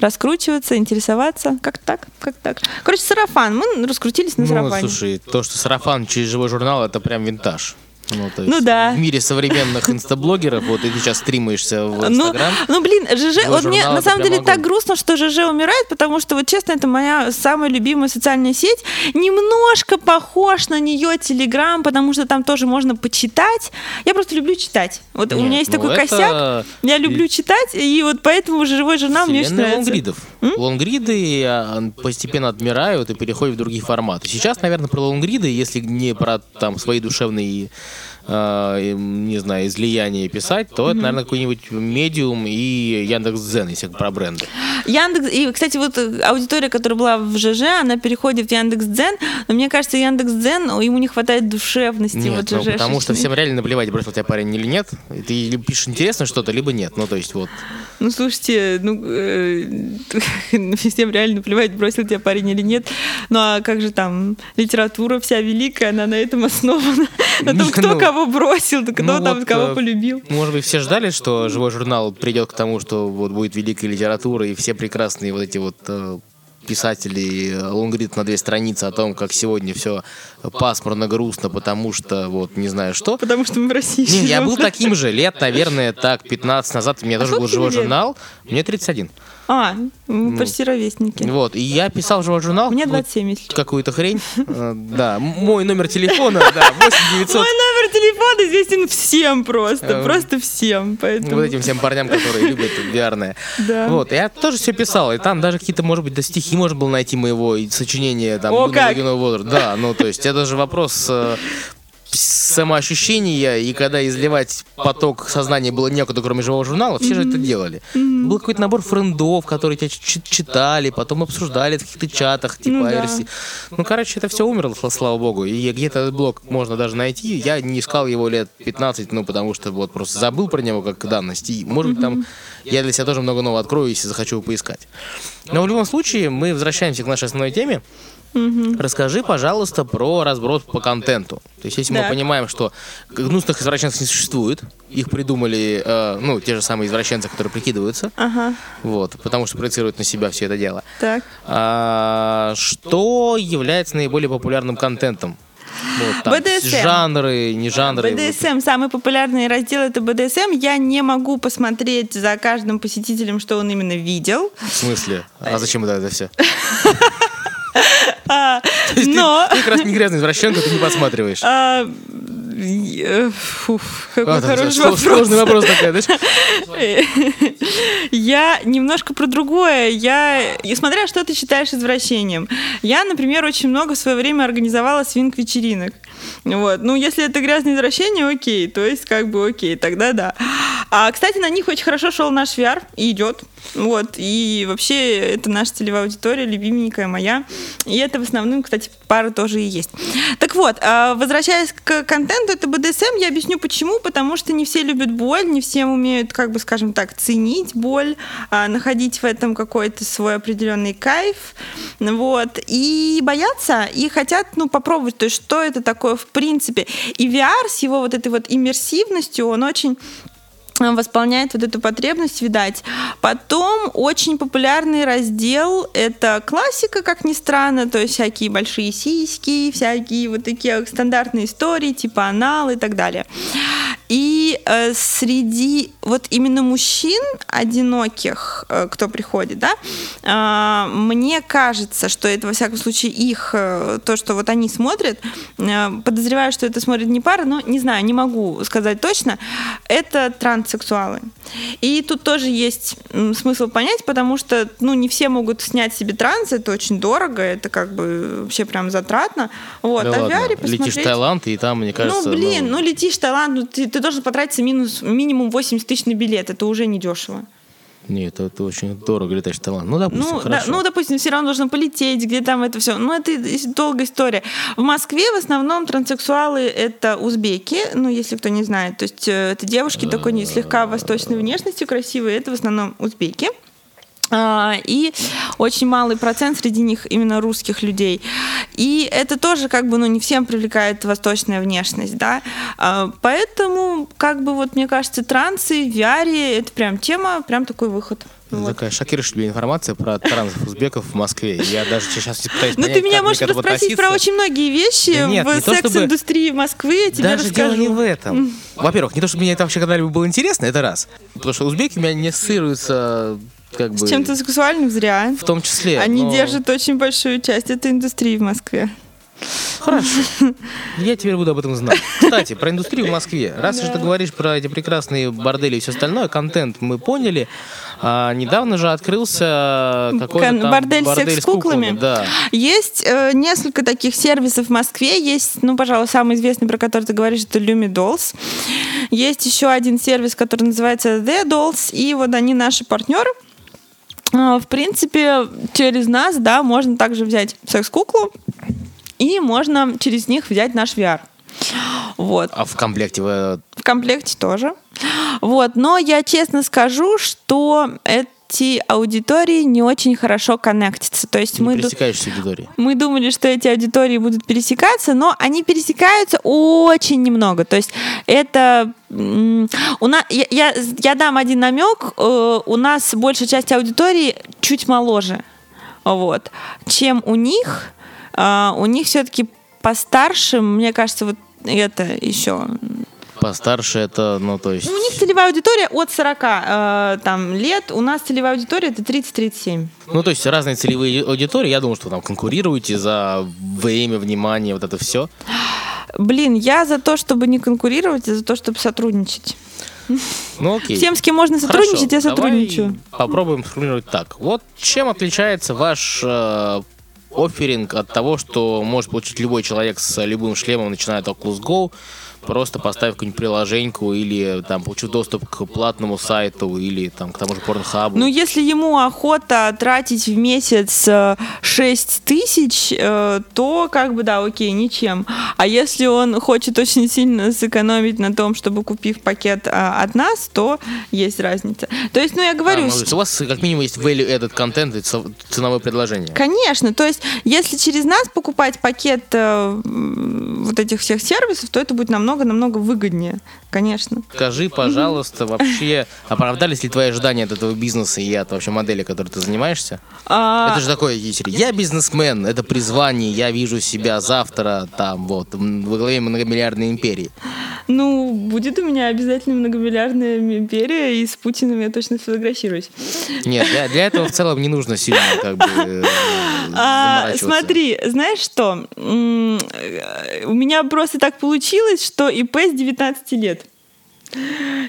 раскручиваться, интересоваться. Как так? Как так? Короче, сарафан. Мы раскрутились на Ну, сарафане. слушай, то, что сарафан через живой журнал, это прям винтаж. Ну, то Ну есть да. В мире современных инстаблогеров, вот и ты сейчас стримаешься в Ну, Инстаграм. ну, блин, ЖЖ, Живой вот мне на самом деле так огонь. грустно, что ЖЖ умирает, потому что, вот честно, это моя самая любимая социальная сеть. Немножко похож на нее Телеграм, потому что там тоже можно почитать. Я просто люблю читать. Вот у Нет, меня есть ну такой это косяк. Я люблю читать, и вот поэтому живой журнал мне очень нравится. лонгридов. Лонгриды а, постепенно отмирают и переходят в другие форматы. Сейчас, наверное, про лонгриды, если не про там свои душевные э, не знаю, излияние писать, то это, наверное, какой-нибудь медиум и Яндекс.Дзен, если про бренды. Яндекс, и, кстати, вот аудитория, которая была в ЖЖ, она переходит в Яндекс.Дзен, но мне кажется, Яндекс.Дзен, ему не хватает душевности. Нет, вот ну, ЖЖ потому что всем реально наплевать, бросил тебя парень или нет. И Ты либо пишешь интересно что-то, либо нет. Ну, то есть вот. Ну, слушайте, ну, э, [LAUGHS] всем реально плевать, бросил тебя парень или нет. Ну, а как же там, литература вся великая, она на этом основана. [LAUGHS] На том, Не, кто ну, кого бросил, кто ну там вот, кого э, полюбил. Может быть, все ждали, что живой журнал придет к тому, что вот будет великая литература, и все прекрасные вот эти вот э, писатели э, лонгрид на две страницы о том, как сегодня все пасмурно, грустно, потому что вот не знаю что. Потому что мы в России Не, я был таким же лет, наверное, так, 15 назад. У меня тоже был живой лет? журнал. Мне 31. А, мы почти ровесники. Вот, и я писал живой журнал. Мне вот 27, если честно. Какую-то хрень. Э, Да, мой номер телефона, да, 8 900. Мой номер телефона известен всем просто, Э, просто всем, поэтому... Вот этим всем парням, которые любят VR. Да. Вот, я тоже все писал, и там даже какие-то, может быть, да стихи можно было найти моего, и сочинения там О, как! Да, ну, то есть это же вопрос э, самоощущения, и когда изливать поток сознания было некуда, кроме живого журнала, все же это делали. Был какой-то набор френдов, которые тебя читали, потом обсуждали в каких-то чатах, типа Ну да. IRC. Ну, короче, это все умерло, сла- слава богу. И где-то этот блог можно даже найти. Я не искал его лет 15, ну, потому что вот просто забыл про него как данность. И, может быть, там я для себя тоже много нового открою, если захочу его поискать. Но в любом случае, мы возвращаемся к нашей основной теме. Расскажи, пожалуйста, про разброс по контенту. То есть, если мы Так. понимаем, что гнусных извращенцев не существует, их придумали, э, ну, те же самые извращенцы, которые прикидываются, Ага, вот, потому что проецируют на себя все это дело. так. А, что является наиболее популярным контентом? Вот, там, BDSM. жанры, не жанры. БДСМ, самый популярный раздел это БДСМ. Я не могу посмотреть за каждым посетителем, что он именно видел. В смысле? А зачем это, это все? [LAUGHS] [LAUGHS] А, но... Ты, как раз не грязный извращенка, ты не посматриваешь. Какой А, там хороший вопрос. Сложный вопрос такой? [LAUGHS] Я немножко про другое. Я, смотря что ты считаешь извращением. Я, например, очень много в свое время организовала свинг-вечеринок. Вот. Ну, если это грязное извращение, окей. То есть, как бы окей, тогда да. А, кстати, на них очень хорошо шел наш VR и идет. Вот. И вообще, это наша целевая аудитория, любименькая моя. И это в основном, кстати, пара тоже и есть. Так вот, а, возвращаясь к контенту, это БДСМ, я объясню почему. Потому что не все любят боль, не все умеют, как бы, скажем так, ценить боль, а, находить в этом какой-то свой определенный кайф. Вот. И боятся, и хотят, ну, попробовать, то есть, что это такое в принципе. И VR с его вот этой вот иммерсивностью, он очень восполняет вот эту потребность, видать. Потом очень популярный раздел — это классика, как ни странно, то есть всякие большие сиськи, всякие вот такие стандартные истории, типа анал и так далее. И э, среди вот именно мужчин одиноких, э, кто приходит, да, э, мне кажется, что это, во всяком случае, их, э, то, что вот они смотрят, э, подозреваю, что это смотрит не пара, но не знаю, не могу сказать точно, это транссексуалы. И тут тоже есть смысл понять, потому что, ну, не все могут снять себе транс, это очень дорого, это как бы вообще прям затратно. Вот, Да а ладно, VR Летишь в посмотреть- Таиланд, и там, мне кажется... ну, блин, ну, летишь в Таиланд, ну, ты, ты должен потратиться минус, минимум 80 тысяч на билет, это уже не дешево. Нет, это, очень дорого летать в Таиланд. Ну, допустим, Ну, да, хорошо. ну, допустим, все равно нужно полететь, где там это все. Ну, это долгая история. В Москве в основном транссексуалы это узбеки, ну, если кто не знает. То есть э, это девушки такой слегка восточной внешности, красивые, это в основном узбеки. А, И очень малый процент среди них именно русских людей. И это тоже как бы, ну, не всем привлекает восточная внешность, да. А, Поэтому, как бы, вот, мне кажется, трансы, VR, это прям тема, прям такой выход. Это Вот. такая шокирующая тебя информация про трансов узбеков в Москве. Я даже сейчас пытаюсь Ну, ты меня можешь спросить про очень многие вещи Да нет, в то чтобы- секс-индустрии Москвы, я тебе Даже дело расскажу. не в этом. Во-первых, не то, чтобы мне это вообще когда-либо было интересно, это раз. Потому что узбеки меня не ассоциируются как бы... С чем-то сексуальным зря. В том числе. Они но- держат очень большую часть этой индустрии в Москве. Хорошо. [LAUGHS] Я теперь буду об этом знать. Кстати, про индустрию в Москве. Раз уж ты говоришь про эти прекрасные бордели и все остальное, контент мы поняли. А недавно же открылся какой-то Кон- там бордель, бордель секс с куклами. Да. Есть э, несколько таких сервисов в Москве. Есть, ну, пожалуй, самый известный, про который ты говоришь, это Lumi Dolls. Есть еще один сервис, который называется The Dolls, и вот они наши партнеры. А, В принципе, через нас, да, можно также взять секс-куклу, и можно через них взять наш VR. Вот. А в комплекте вы В комплекте тоже. Вот. Но я честно скажу, что эти аудитории не очень хорошо коннектятся. То есть не мы, ду- пересекаешься аудитории. мы думали, что эти аудитории будут пересекаться, но они пересекаются очень немного. То есть это у нас, я, я, я дам один намек. э, у нас большая часть аудитории чуть моложе, вот, чем у них. А, у них все-таки постарше, мне кажется, вот это еще Постарше это, ну, то есть... ну, у них целевая аудитория от 40 э, там, лет, у нас целевая аудитория это 30-37. Ну, то есть разные целевые аудитории. Я думаю, что там конкурируете за время, внимание, вот это все. Блин, я за то, чтобы не конкурировать, а за то, чтобы сотрудничать. Ну, окей. Всем, с кем можно Хорошо, сотрудничать, я давай сотрудничаю. Попробуем сформулировать так. Вот чем отличается ваш э, офферинг от того, что может получить любой человек с любым шлемом, начиная от Oculus Go, просто поставив какую-нибудь приложеньку или там получив доступ к платному сайту или там к тому же порнхабу. Ну, если ему охота тратить в месяц 6 тысяч, э, то как бы да, окей, ничем. А если он хочет очень сильно сэкономить на том, чтобы купив пакет а, от нас, то есть разница. То есть, ну, я А, говорю, ну, то есть у вас как минимум есть value этот контент и ценовое предложение. Конечно, то есть если через нас покупать пакет э, вот этих всех сервисов, то это будет намного-намного выгоднее, конечно. Скажи, пожалуйста, вообще оправдались ли твои ожидания от этого бизнеса и от вообще модели, которой ты занимаешься? А, Это же такое, я бизнесмен, это призвание, я вижу себя завтра там вот во главе многомиллиардной империи. Ну, будет у меня обязательно многомиллиардная империя, и с Путиным я точно сфотографируюсь. Нет, для, для этого в целом не нужно сильно как бы э, [LAUGHS] А, заморачиваться. смотри, знаешь что? Э, У меня просто так получилось, что ИП с 19 лет.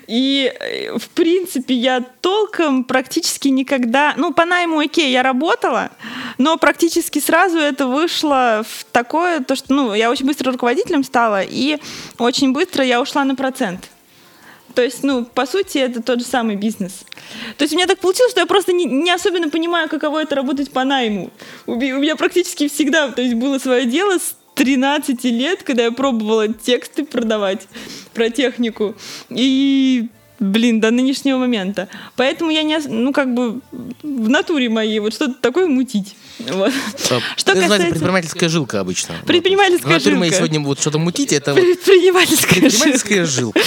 И, э, в принципе, я толком практически никогда... Ну, по найму, окей, я работала, но практически сразу это вышло в такое, то что, ну, я очень быстро руководителем стала, и очень быстро я ушла на процент. То есть, ну, по сути, это тот же самый бизнес. То есть у меня так получилось, что я просто не, не особенно понимаю, каково это работать по найму. У, у меня практически всегда, то есть было свое дело с 13 лет, когда я пробовала тексты продавать про технику. И, блин, до нынешнего момента. Поэтому я не, ну, как бы в натуре моей вот что-то такое мутить. Вот. Э, Что это касается- предпринимательская жилка обычно. Предпринимательская Вот. В натуре моей жилка. сегодня вот что-то мутить, это вот Предпринимательская предпринимательская жилка.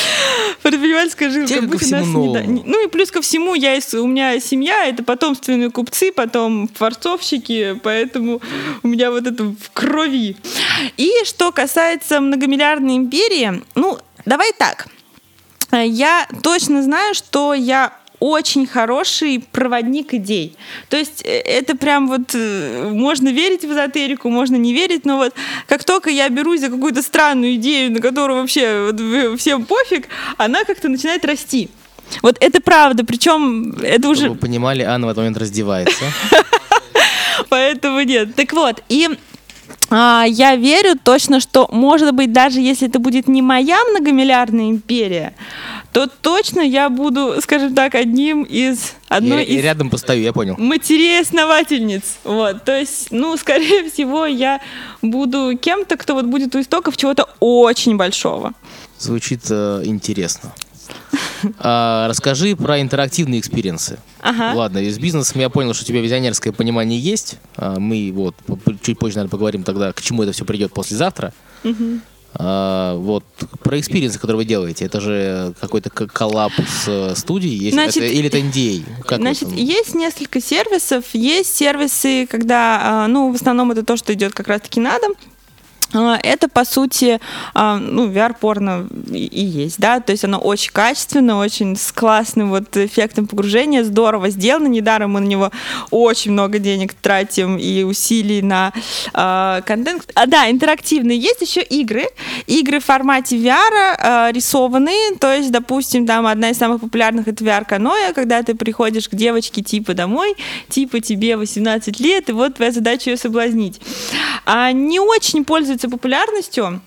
Предпринимательская жилка. Тебе ко всему новому. не- Ну и плюс ко всему, я у меня семья, это потомственные купцы, потом форцовщики, поэтому у меня вот это в крови. И что касается многомиллиардной империи, ну, давай так. Я точно знаю, что я очень хороший проводник идей. То есть э, это прям вот э, можно верить в эзотерику, можно не верить, но вот как только я берусь за какую-то странную идею, на которую вообще вот всем пофиг, она как-то начинает расти. Вот это правда, причем это Чтобы уже вы понимали, Анна в этот момент раздевается. [LAUGHS] Поэтому нет. Так вот, и я верю точно, что, может быть, даже если это будет не моя многомиллиардная империя, то точно я буду, скажем так, одним из одной Я я из рядом постою, я понял. матерей-основательниц. Вот, то есть, ну, скорее [LAUGHS] всего, я буду кем-то, кто вот будет у истоков чего-то очень большого. Звучит э, интересно. А, расскажи про интерактивные experience ы. Ага. Ладно, из бизнеса я понял, что у тебя визионерское понимание есть. А, мы вот чуть позже, наверное, поговорим тогда, к чему это все придет послезавтра. А, вот про experience ы, которые вы делаете, это же какой-то к- коллаб с э, студией, есть, Значит, это- или это NDA? Как Значит, вот, есть несколько сервисов. Есть сервисы, когда, а, ну, в основном это то, что идет как раз-таки на дом. А, это, по сути, а, ну, VR-порно и есть, да, то есть оно очень качественно, очень с классным вот эффектом погружения, здорово сделано, недаром мы на него очень много денег тратим и усилий на э, контент. А, да, интерактивные. Есть еще игры, игры в формате VR э, рисованные, то есть, допустим, там одна из самых популярных это VR Kanojo, когда ты приходишь к девочке типа домой, типа тебе 18 лет, и вот твоя задача ее соблазнить. А не очень пользуются пользуется популярностью.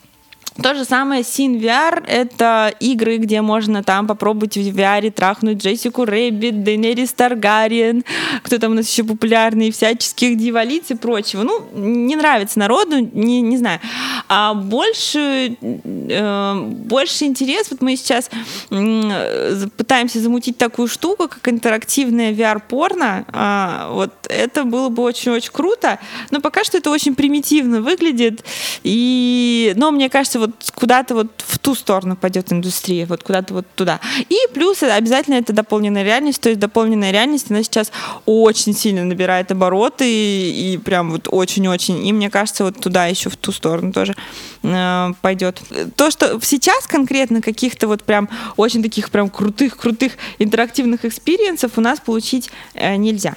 То же самое Sin VR — это игры, где можно там попробовать в VR трахнуть Джессику Рэббит, Дейнерис Таргариен, кто там у нас еще популярный, всяческих дивалиц и прочего. Ну, не нравится народу, не, не знаю. А больше, э, больше интерес, вот мы сейчас э, пытаемся замутить такую штуку, как интерактивное VR-порно. А, вот это было бы очень-очень круто, но пока что это очень примитивно выглядит. И, но мне кажется, вот вот куда-то вот в ту сторону пойдет индустрия, вот куда-то вот туда. И плюс обязательно это дополненная реальность, то есть дополненная реальность, она сейчас очень сильно набирает обороты и, и прям вот очень-очень. И мне кажется, вот туда еще в ту сторону тоже э, пойдет. То, что сейчас конкретно каких-то вот прям очень таких прям крутых-крутых интерактивных experience ов у нас получить э, нельзя.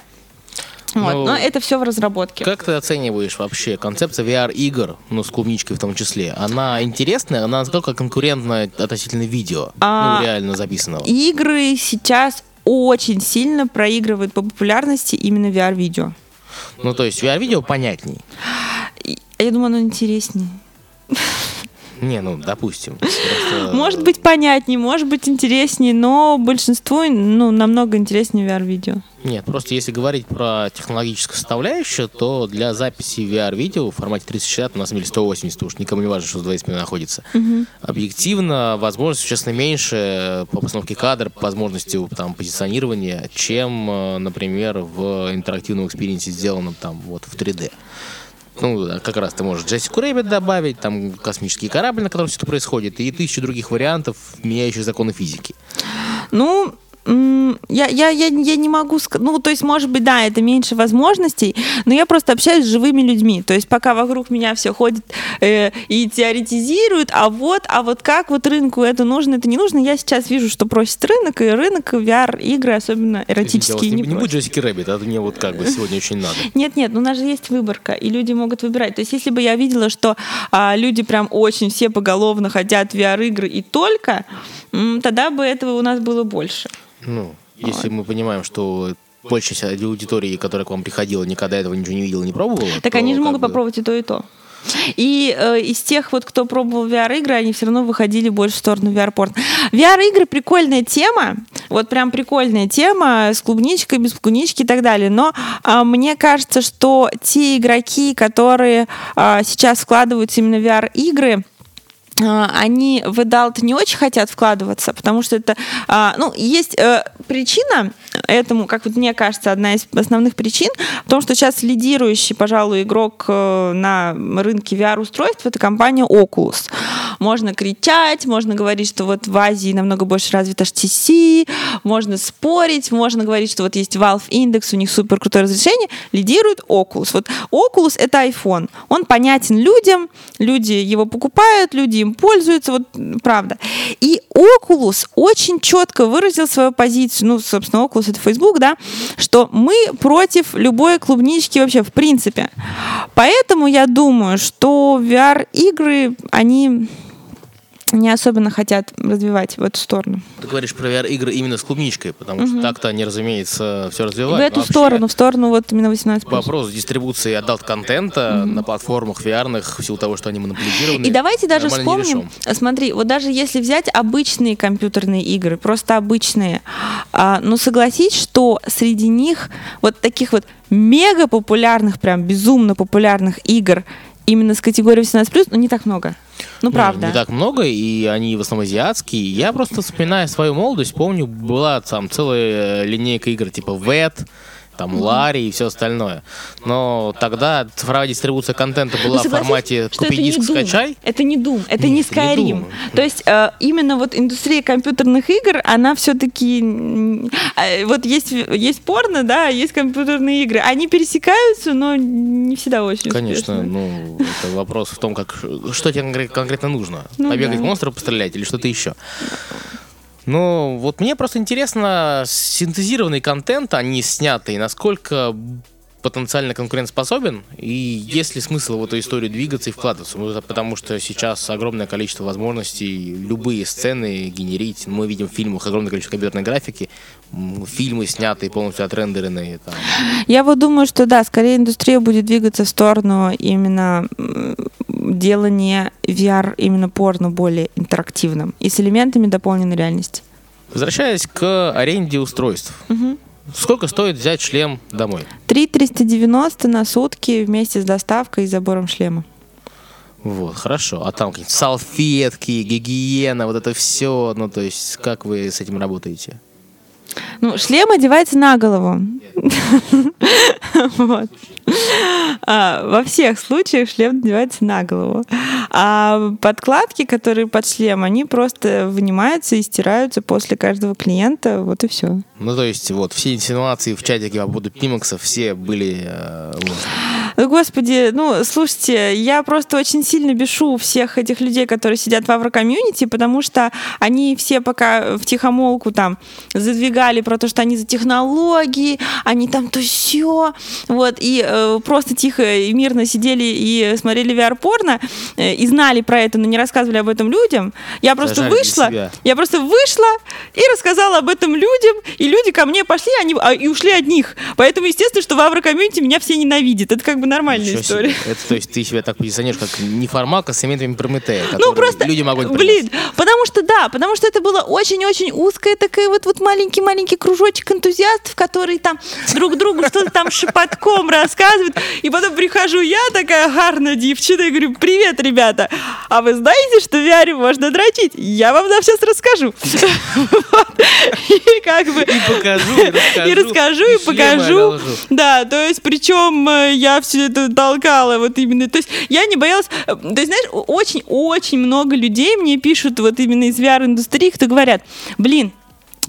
Вот, ну, но это все в разработке. Как ты оцениваешь вообще концепция VR-игр, ну, с клубничкой в том числе? Она интересная, она насколько конкурентна относительно видео, а, ну, реально записанного? Игры сейчас очень сильно проигрывают по популярности именно VR-видео. Ну, то есть VR-видео понятней? Я думаю, оно интереснее. Не, ну, допустим. Просто... Может быть понятнее, может быть интереснее, но большинству ну, намного интереснее VR-видео. Нет, просто если говорить про технологическую составляющую, то для записи VR-видео в формате 360 у нас или 180, уж никому не важно, что 20 минут находится. Угу. Объективно, возможность существенно меньше по постановке кадра, по возможности там, позиционирования, чем, э, например, в интерактивном experience сделанном там вот в 3D. Ну, как раз ты можешь Джессику Рэббит добавить, там космический корабль, на котором все это происходит, и тысячу других вариантов, меняющих законы физики. Ну, я, я, я, я не могу сказать, ну, то есть, может быть, да, это меньше возможностей, но я просто общаюсь с живыми людьми, то есть, пока вокруг меня все ходит э, и теоретизируют, а вот, а вот как вот рынку это нужно, это не нужно, я сейчас вижу, что просит рынок, и рынок VR-игры, особенно эротические, не, не, не будь Джессики Рэббит, это мне вот как бы сегодня очень надо. [LAUGHS] Нет, нет, ну, у нас же есть выборка, и люди могут выбирать, то есть, если бы я видела, что а, люди прям очень все поголовно хотят VR-игры и только, тогда бы этого у нас было больше. Ну, если мы понимаем, что большая часть аудитории, которая к вам приходила, никогда этого ничего не видела, не пробовала. Так они же могут бы... попробовать и то, и то. И э, из тех, вот, кто пробовал VR-игры, они все равно выходили больше в сторону VR-порно. VR-игры прикольная тема, вот прям прикольная тема с клубничкой, без клубнички и так далее. Но э, мне кажется, что те игроки, которые э, сейчас вкладываются именно в VR-игры, они в adult не очень хотят вкладываться, потому что это, а, ну, есть э, причина этому, как вот мне кажется, одна из основных причин в том, что сейчас лидирующий, пожалуй, игрок э, на рынке VR-устройств это компания Oculus. Можно кричать, можно говорить, что вот в Азии намного больше развит HTC, можно спорить, можно говорить, что вот есть Valve Index, у них супер крутое разрешение, лидирует Oculus. Вот Oculus это iPhone, он понятен людям, люди его покупают, люди им пользуются, вот правда. И Oculus очень четко выразил свою позицию, ну, собственно, Oculus это Facebook, да, что мы против любой клубнички вообще в принципе. Поэтому я думаю, что VR-игры, они не особенно хотят развивать в эту сторону. Ты говоришь про VR-игры именно с клубничкой, потому угу. что так-то они, разумеется, все развивают. В эту Вообще, сторону, в сторону вот именно 18+. Вопрос дистрибуции adult-контента угу. на платформах VR в силу того, что они монополизированы. И давайте даже вспомним, смотри, вот даже если взять обычные компьютерные игры, просто обычные, а, ну согласись, что среди них вот таких вот мега популярных, прям безумно популярных игр именно с категорией 18+, ну не так много. Ну, правда. Ну, не так много, и они в основном азиатские. Я просто вспоминаю свою молодость, помню, была там целая линейка игр типа VET, там Ларри и все остальное. Но тогда цифровая дистрибуция контента была в формате купи это диск, Doom. скачай. Это не Doom, это не это Skyrim. То есть э, именно вот индустрия компьютерных игр, она все-таки вот есть есть порно, да, а есть компьютерные игры, они пересекаются, но не всегда очень Конечно, успешно. ну, это вопрос в том, как, что тебе конкре- конкретно нужно. Ну Побегать да. монстров пострелять или что-то еще. Ну, вот мне просто интересно, синтезированный контент, а не снятый, насколько потенциально конкурентоспособен, и есть ли смысл в эту историю двигаться и вкладываться? Ну, потому что сейчас огромное количество возможностей, любые сцены генерить. Мы видим в фильмах огромное количество компьютерной графики, фильмы снятые, полностью отрендеренные. Там. Я вот думаю, что да, скорее индустрия будет двигаться в сторону именно м, делания VR именно порно более интерактивным и с элементами дополненной реальности. Возвращаясь к аренде устройств. Мгм. Сколько стоит взять шлем домой? 3 390 на сутки вместе с доставкой и забором шлема. Вот, хорошо. А там какие-нибудь салфетки, гигиена, вот это все. Ну, то есть, как вы с этим работаете? Ну, шлем одевается на голову. Вот. А, Во всех случаях шлем надевается на голову. А подкладки, которые под шлем, они просто вынимаются и стираются после каждого клиента. Вот и все. Ну, то есть, вот, все инсинуации в чатике по поводу пимаксов все были э, ложными. Господи, ну, слушайте, я просто очень сильно бешу всех этих людей, которые сидят в Авро-комьюнити, потому что они все пока в тихомолку там задвигали про то, что они за технологии, они там то все, вот, и э, просто тихо и мирно сидели и смотрели VR-порно, э, и знали про это, но не рассказывали об этом людям. Я просто Зажали вышла, я просто вышла и рассказала об этом людям, и люди ко мне пошли, они а, и ушли от них. Поэтому, естественно, что в Авро-комьюнити меня все ненавидят. Это как бы нормальная Ничего история. себе. Это, то есть, ты себя так позиционируешь, как неформалка с элементами Прометея, Ну, просто, людям огонь блин, потому что, да, потому что это было очень-очень узкая такая вот, вот маленький-маленький кружочек энтузиастов, которые там друг другу что-то там шепотком рассказывают, и потом прихожу я такая гарная девчина и говорю, привет, ребята, а вы знаете, что в VR можно дрочить? Я вам на сейчас расскажу. И как бы... И покажу, и [LAUGHS] расскажу. И расскажу, и покажу. Да, то есть, причем э, я все толкала вот именно. То есть, я не боялась. э, То есть, знаешь, очень-очень много людей мне пишут вот именно из VR-индустрии, кто говорят, блин,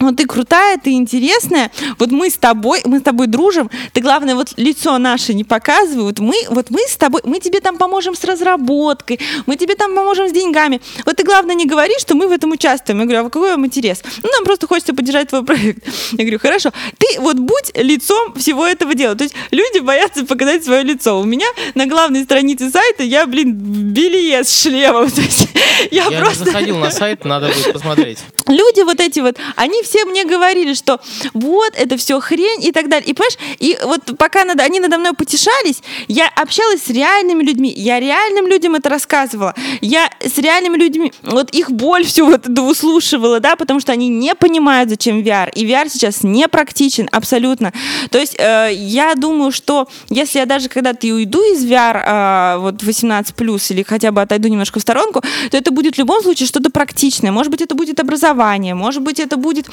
вот ты крутая, ты интересная, вот мы с тобой, мы с тобой дружим, ты, главное, вот лицо наше не показывай, вот мы, вот мы с тобой, мы тебе там поможем с разработкой, мы тебе там поможем с деньгами, вот ты, главное, не говори, что мы в этом участвуем. Я говорю, а какой вам интерес? Ну, нам просто хочется поддержать твой проект. Я говорю, хорошо, ты вот будь лицом всего этого дела. То есть люди боятся показать свое лицо. У меня на главной странице сайта я, блин, белье с шлемом. [LAUGHS] То есть я, Я просто... заходил на сайт, надо будет посмотреть. люди вот эти вот, они все мне говорили, что вот, это все хрень и так далее. И понимаешь, и вот пока надо, они надо мной потешались, я общалась с реальными людьми, я реальным людям это рассказывала, я с реальными людьми, вот их боль всю вот выслушивала, да, потому что они не понимают, зачем VR, и VR сейчас не практичен абсолютно. То есть э, я думаю, что если я даже когда-то и уйду из VR, э, вот 18+, или хотя бы отойду немножко в сторонку, то это будет в любом случае что-то практичное. Может быть, это будет образование, может быть, это будет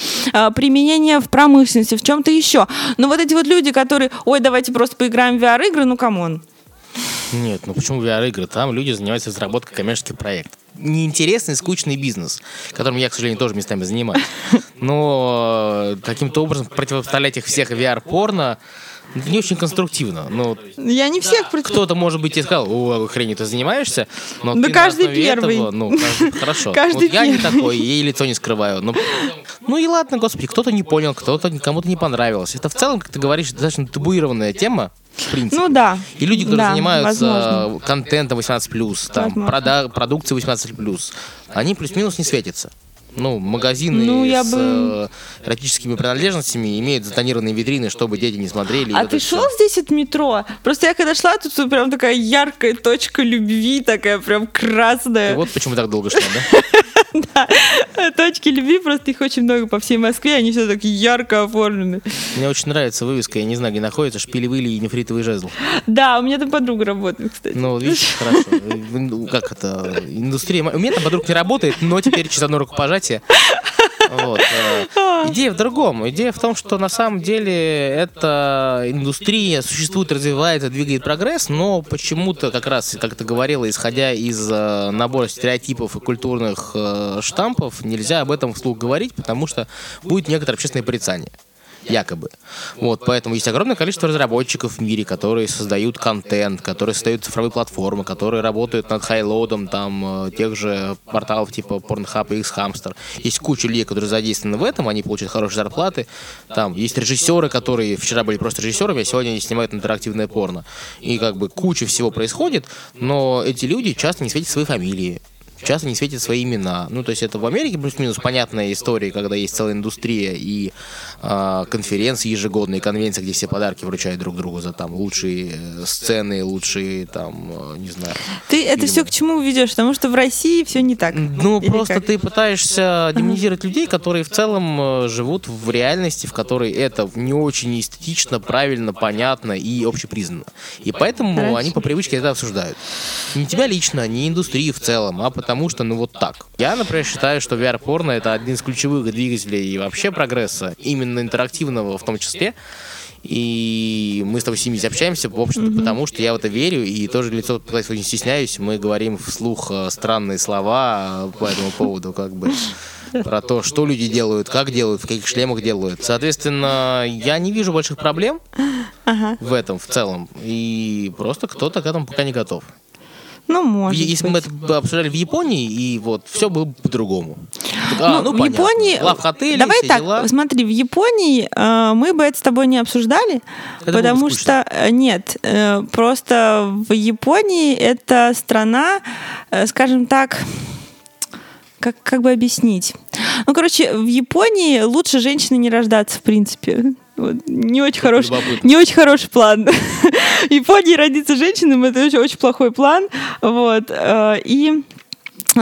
применение в промышленности, в чем-то еще. Но вот эти вот люди, которые, ой, давайте просто поиграем в VR-игры, ну, come on. Нет, ну почему VR-игры? Там люди занимаются разработкой коммерческих проектов. Неинтересный, скучный бизнес, которым я, к сожалению, тоже местами занимаюсь. Но э, каким-то образом противопоставлять их всех VR-порно это не очень конструктивно. Ну, Я не всех против... кто-то, может быть, сказал, о, хренью ты занимаешься, но Да ты каждый первый. этого, ну, каждый- [LAUGHS] хорошо. Каждый вот я не первый. такой, ей лицо не скрываю. Ну, ну и ладно, господи, кто-то не понял, кто-то кому-то не понравилось. Это в целом, как ты говоришь, достаточно табуированная тема, в принципе. Ну да. И люди, которые Да, занимаются возможно. контентом 18+, там, прода- продукцией 18+, они плюс-минус не светятся. Ну, магазины Ну, я с бы- э, эротическими принадлежностями имеют затонированные витрины, чтобы дети не смотрели. и А ты шел всё. здесь от метро? Просто я когда шла, тут прям такая яркая точка любви, такая прям И красная. вот почему так долго шла, да? [LAUGHS] Да. [LAUGHS] Точки любви, просто их очень много по всей Москве, они все так ярко оформлены. Мне очень нравится вывеска, я не знаю, где находится, шпилевыли и нефритовый жезл. Да, у меня там подруга работает, кстати. Ну, видишь, хорошо. Ну, Как это? Индустрия... У меня там подруг не работает, но теперь через одно рукопожатие. Вот. Идея в другом. Идея в том, что на самом деле эта индустрия существует, развивается, двигает прогресс, но почему-то как раз, как ты говорила, исходя из э, набора стереотипов и культурных э, штампов, нельзя об этом вслух говорить, потому что будет некоторое общественное порицание якобы. Вот, поэтому есть огромное количество разработчиков в мире, которые создают контент, которые создают цифровые платформы, которые работают над хайлоудом там э, тех же порталов типа Pornhub и X-Hamster. Есть куча людей, которые задействованы в этом, они получают хорошие зарплаты. Там есть режиссеры, которые вчера были просто режиссерами, а сегодня они снимают интерактивное порно. И как бы куча всего происходит, но эти люди часто не светят свои фамилии часто не светят свои имена. Ну, то есть это в Америке плюс-минус понятная история, когда есть целая индустрия и э, конференции ежегодные, конвенции, где все подарки вручают друг другу за там лучшие э, сцены, лучшие там, э, не знаю. Ты это все к чему ведешь? Потому что в России все не так. Ну, Или просто как? ты пытаешься демонизировать людей, которые в целом э, живут в реальности, в которой это не очень эстетично, правильно, понятно и общепризнанно. И поэтому Хорошо. они по привычке это обсуждают. Не тебя лично, не индустрию в целом, а потому потому что, ну, вот так. Я, например, считаю, что VR-порно — это один из ключевых двигателей и вообще прогресса, именно интерактивного в том числе. И мы с тобой с общаемся, в общем-то, mm-hmm. потому что я в это верю, и тоже лицо, очень стесняюсь, мы говорим вслух э, странные слова по этому поводу, как бы про то, что люди делают, как делают, в каких шлемах делают. Соответственно, я не вижу больших проблем ага. в этом в целом, и просто кто-то к этому пока не готов. Ну, может Если быть. мы это обсуждали в Японии, и вот все было бы по-другому. А, ну, ну, в понятно. Японии... Лав-отели, Давай так, дела. смотри, в Японии э, мы бы это с тобой не обсуждали, это потому что... Э, нет, э, просто в Японии это страна, э, скажем так, как, как бы объяснить? Ну, короче, в Японии лучше женщины не рождаться, в принципе. Вот. Не очень хороший, не очень хороший план. [LAUGHS] Японии родиться женщинам это очень, очень плохой план. Вот. Э, и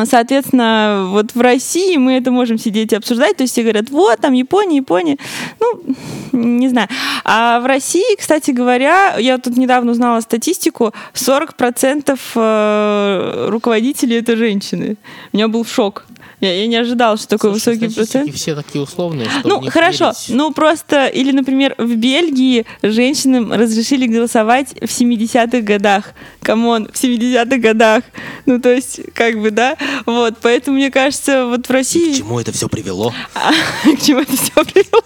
Соответственно, вот в России мы это можем сидеть и обсуждать. То есть все говорят, вот, там Япония, Япония. Ну, не знаю. А в России, кстати говоря, я тут недавно узнала статистику, 40% э, руководителей это женщины. У меня был шок. Я, я не ожидал, что такой Слушай, высокий процент. все такие условные, Ну, хорошо. Верить. Ну, просто, или, например, в Бельгии женщинам разрешили голосовать в 70-х годах. Come on, в 70-х годах. Ну, то есть, как бы, да. Вот, поэтому, мне кажется, вот в России... И к чему это все привело? [LAUGHS] к чему это все привело?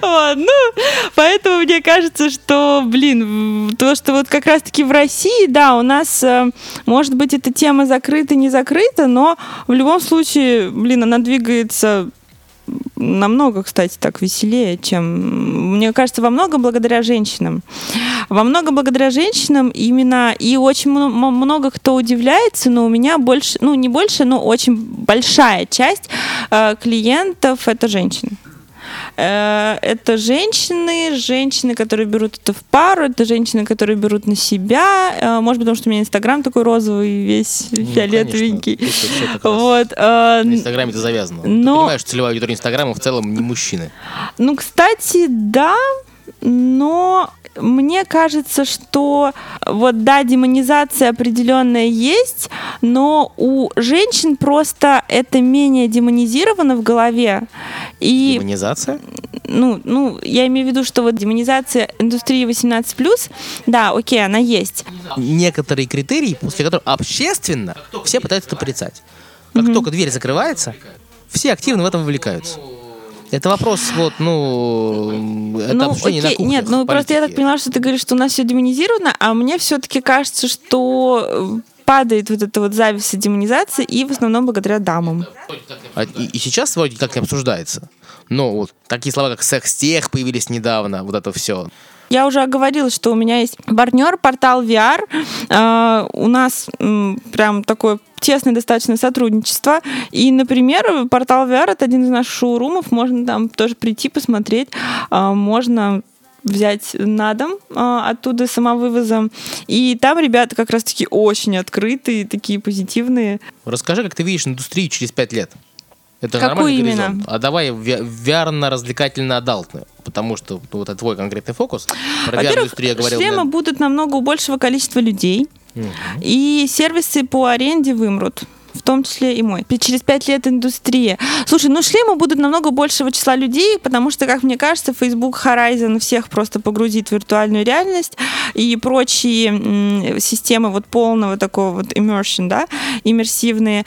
Вот, ну, поэтому мне кажется, что, блин, то, что вот как раз-таки в России, да, у нас, э, может быть, эта тема закрыта, не закрыта, но в любом случае, блин, она двигается намного, кстати, так веселее, чем, мне кажется, во многом благодаря женщинам. Во многом благодаря женщинам именно, и очень много кто удивляется, но у меня больше, ну не больше, но очень большая часть э, клиентов это женщины. Э, это женщины, женщины, которые берут это в пару, это женщины, которые берут на себя. Э, может, потому что у меня Инстаграм такой розовый, весь ну, фиолетовенький. Вот. Э, на Инстаграме это завязано. Но... Ты понимаешь, целевая аудитория Инстаграма в целом не мужчины. Ну, кстати, да, но мне кажется, что вот да, демонизация определенная есть, но у женщин просто это менее демонизировано в голове. И, демонизация? Ну, ну, я имею в виду, что вот демонизация индустрии 18+, да, окей, она есть. Некоторые критерии, после которых общественно все пытаются это порицать. Как mm-hmm. только дверь закрывается, все активно в этом вовлекаются. Это вопрос, вот, ну, это ну, окей, на кухнях, Нет, ну просто я так поняла, что ты говоришь, что у нас все демонизировано, а мне все-таки кажется, что э, падает вот эта вот зависть и демонизация, и в основном благодаря дамам. А, и, и сейчас вроде как не обсуждается. Но вот такие слова, как секс-тех появились недавно, вот это все. Я уже говорила, что у меня есть партнер, портал VR. Uh, у нас прям такое тесное достаточно сотрудничество. И, например, портал VR — это один из наших шоурумов. Можно там тоже прийти, посмотреть. Uh, можно взять на дом а, оттуда самовывозом. И там ребята как раз-таки очень открытые, такие позитивные. Расскажи, как ты видишь индустрию через пять лет? Это Какую нормальный именно? горизонт. А давай VR-развлекательно-адалтную, потому что ну, вот это твой конкретный фокус. Про VR-индустрию я говорил. шлемы для... будут намного у большего количества людей, угу. и сервисы по аренде вымрут. В том числе и мой. Через пять лет индустрия. Слушай, ну шлемы будут намного большего числа людей, потому что, как мне кажется, Facebook Horizon всех просто погрузит в виртуальную реальность и прочие системы вот полного такого вот immersion, да, иммерсивные.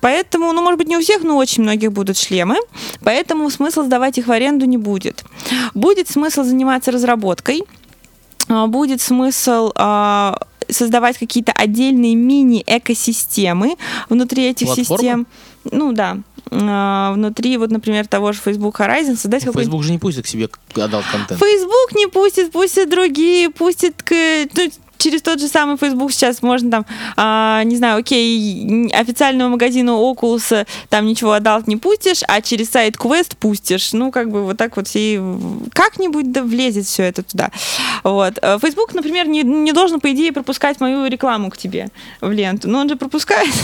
Поэтому, ну, может быть, не у всех, но очень многих будут шлемы, поэтому смысл сдавать их в аренду не будет. Будет смысл заниматься разработкой, а, будет смысл а, создавать какие-то отдельные мини-экосистемы внутри этих Платформы? систем. Ну да, а, внутри, вот, например, того же Facebook Horizon создать ну, Facebook же не пустит к себе adult контент. Facebook не пустит, пустят другие, пустит к... Ну, через тот же самый Facebook сейчас можно там, а, не знаю, окей, официального магазина Oculus там ничего adult не пустишь, а через сайт Quest пустишь. Ну, как бы вот так вот все как-нибудь да влезет все это туда. Вот. Э, Facebook, например, не, не должен, по идее, пропускать мою рекламу к тебе в ленту. Но он же пропускает.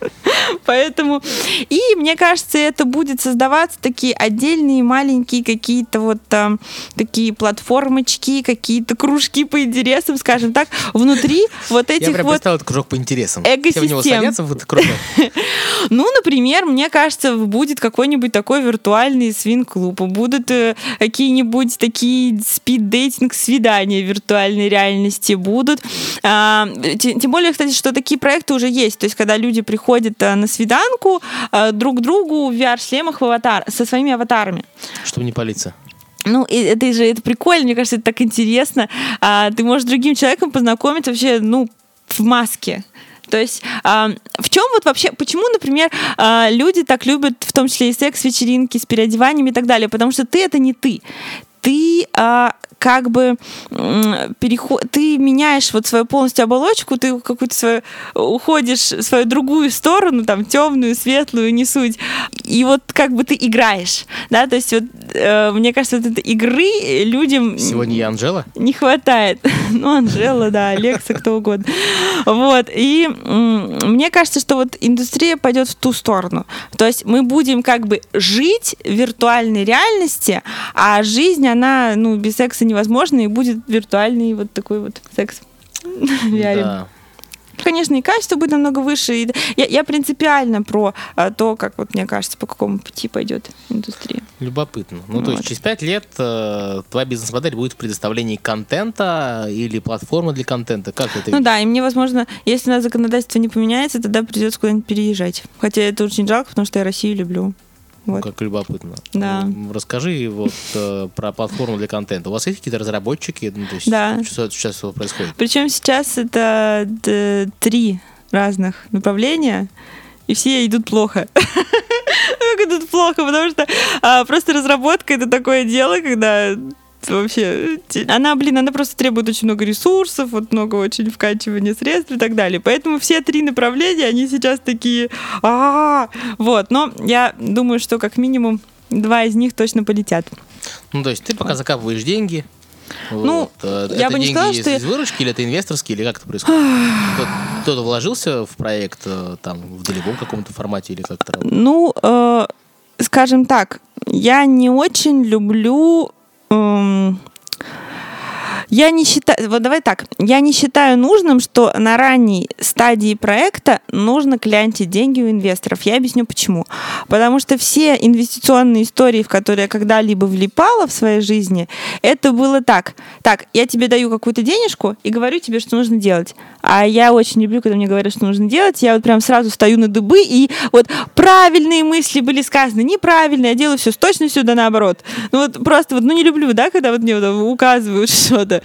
[LAUGHS] Поэтому... И мне кажется, это будет создаваться такие отдельные маленькие какие-то вот там такие платформочки, какие-то кружки по интересам, скажем так, внутри [LAUGHS] вот этих Я прям вот... представил этот кружок по интересам. Экосистем. Все в него садятся в этот кружок? [LAUGHS] Ну, например, мне кажется, будет какой-нибудь такой виртуальный свин-клуб. Будут э, какие-нибудь такие спид-дейтинг свидания виртуальной реальности будут. А, тем более, кстати, что такие проекты уже есть. То есть, когда люди приходят э, на свиданку э, друг к другу в VR-шлемах в аватар, со своими аватарами. Чтобы не палиться. Ну, это же это прикольно, мне кажется, это так интересно. А, ты можешь другим человеком познакомиться вообще, ну, в маске. То есть а, в чем вот вообще, почему, например, а, люди так любят, в том числе и секс-вечеринки с переодеваниями и так далее? Потому что ты это не ты. Ты а, как бы переход, ты меняешь вот свою полностью оболочку, ты какую-то свою уходишь свою другую сторону, там темную, светлую, не суть, и вот как бы ты играешь, да, то есть вот э, мне кажется, вот этой игры людям сегодня я Анжела? не хватает, [LAUGHS] ну Анжела, да, Алекса, кто угодно, вот и мне кажется, что вот индустрия пойдет в ту сторону, то есть мы будем как бы жить в виртуальной реальности, а жизнь она ну без секса невозможно, и будет виртуальный вот такой вот секс. [LAUGHS] Да. Конечно, и качество будет намного выше. И я, я принципиально про а, то, как вот мне кажется, по какому пути пойдет индустрия. Любопытно. Ну, вот. то есть через пять лет э, твоя бизнес-модель будет в предоставлении контента или платформы для контента. Как это? Ну да, и мне, возможно, если на законодательство не поменяется, тогда придется куда-нибудь переезжать. Хотя это очень жалко, потому что я Россию люблю. Вот. Как любопытно. Да. Расскажи вот э, про платформу для контента. У вас есть какие-то разработчики? Ну, то есть, да. Что сейчас происходит? Причем сейчас это три разных направления, и все идут плохо. [LAUGHS] Как идут плохо, потому что а, просто разработка это такое дело, когда вообще... Она, блин, она просто требует очень много ресурсов, вот много очень вкачивания средств и так далее. Поэтому все три направления, они сейчас такие... а Вот, но я думаю, что как минимум два из них точно полетят. Ну, то есть ты пока закапываешь деньги, ну, вот. Э, я это бы не сказала, что... из выручки или это инвесторские, или как это происходит? [SIGHS] Кто-то вложился в проект э, там в долевом каком-то формате или как-то? Ну, э, скажем так, я не очень люблю эм, я не считаю, вот давай так, я не считаю нужным, что на ранней стадии проекта нужно клянчить деньги у инвесторов. Я объясню почему. Потому что все инвестиционные истории, в которые я когда-либо влипала в своей жизни, это было так. Так, я тебе даю какую-то денежку и говорю тебе, что нужно делать. А я очень люблю, когда мне говорят, что нужно делать. Я вот прям сразу стою на дыбы, и вот правильные мысли были сказаны, неправильные, я делаю все с точностью да наоборот. Ну вот просто вот, ну не люблю, да, когда вот мне вот указывают [LAUGHS] что-то.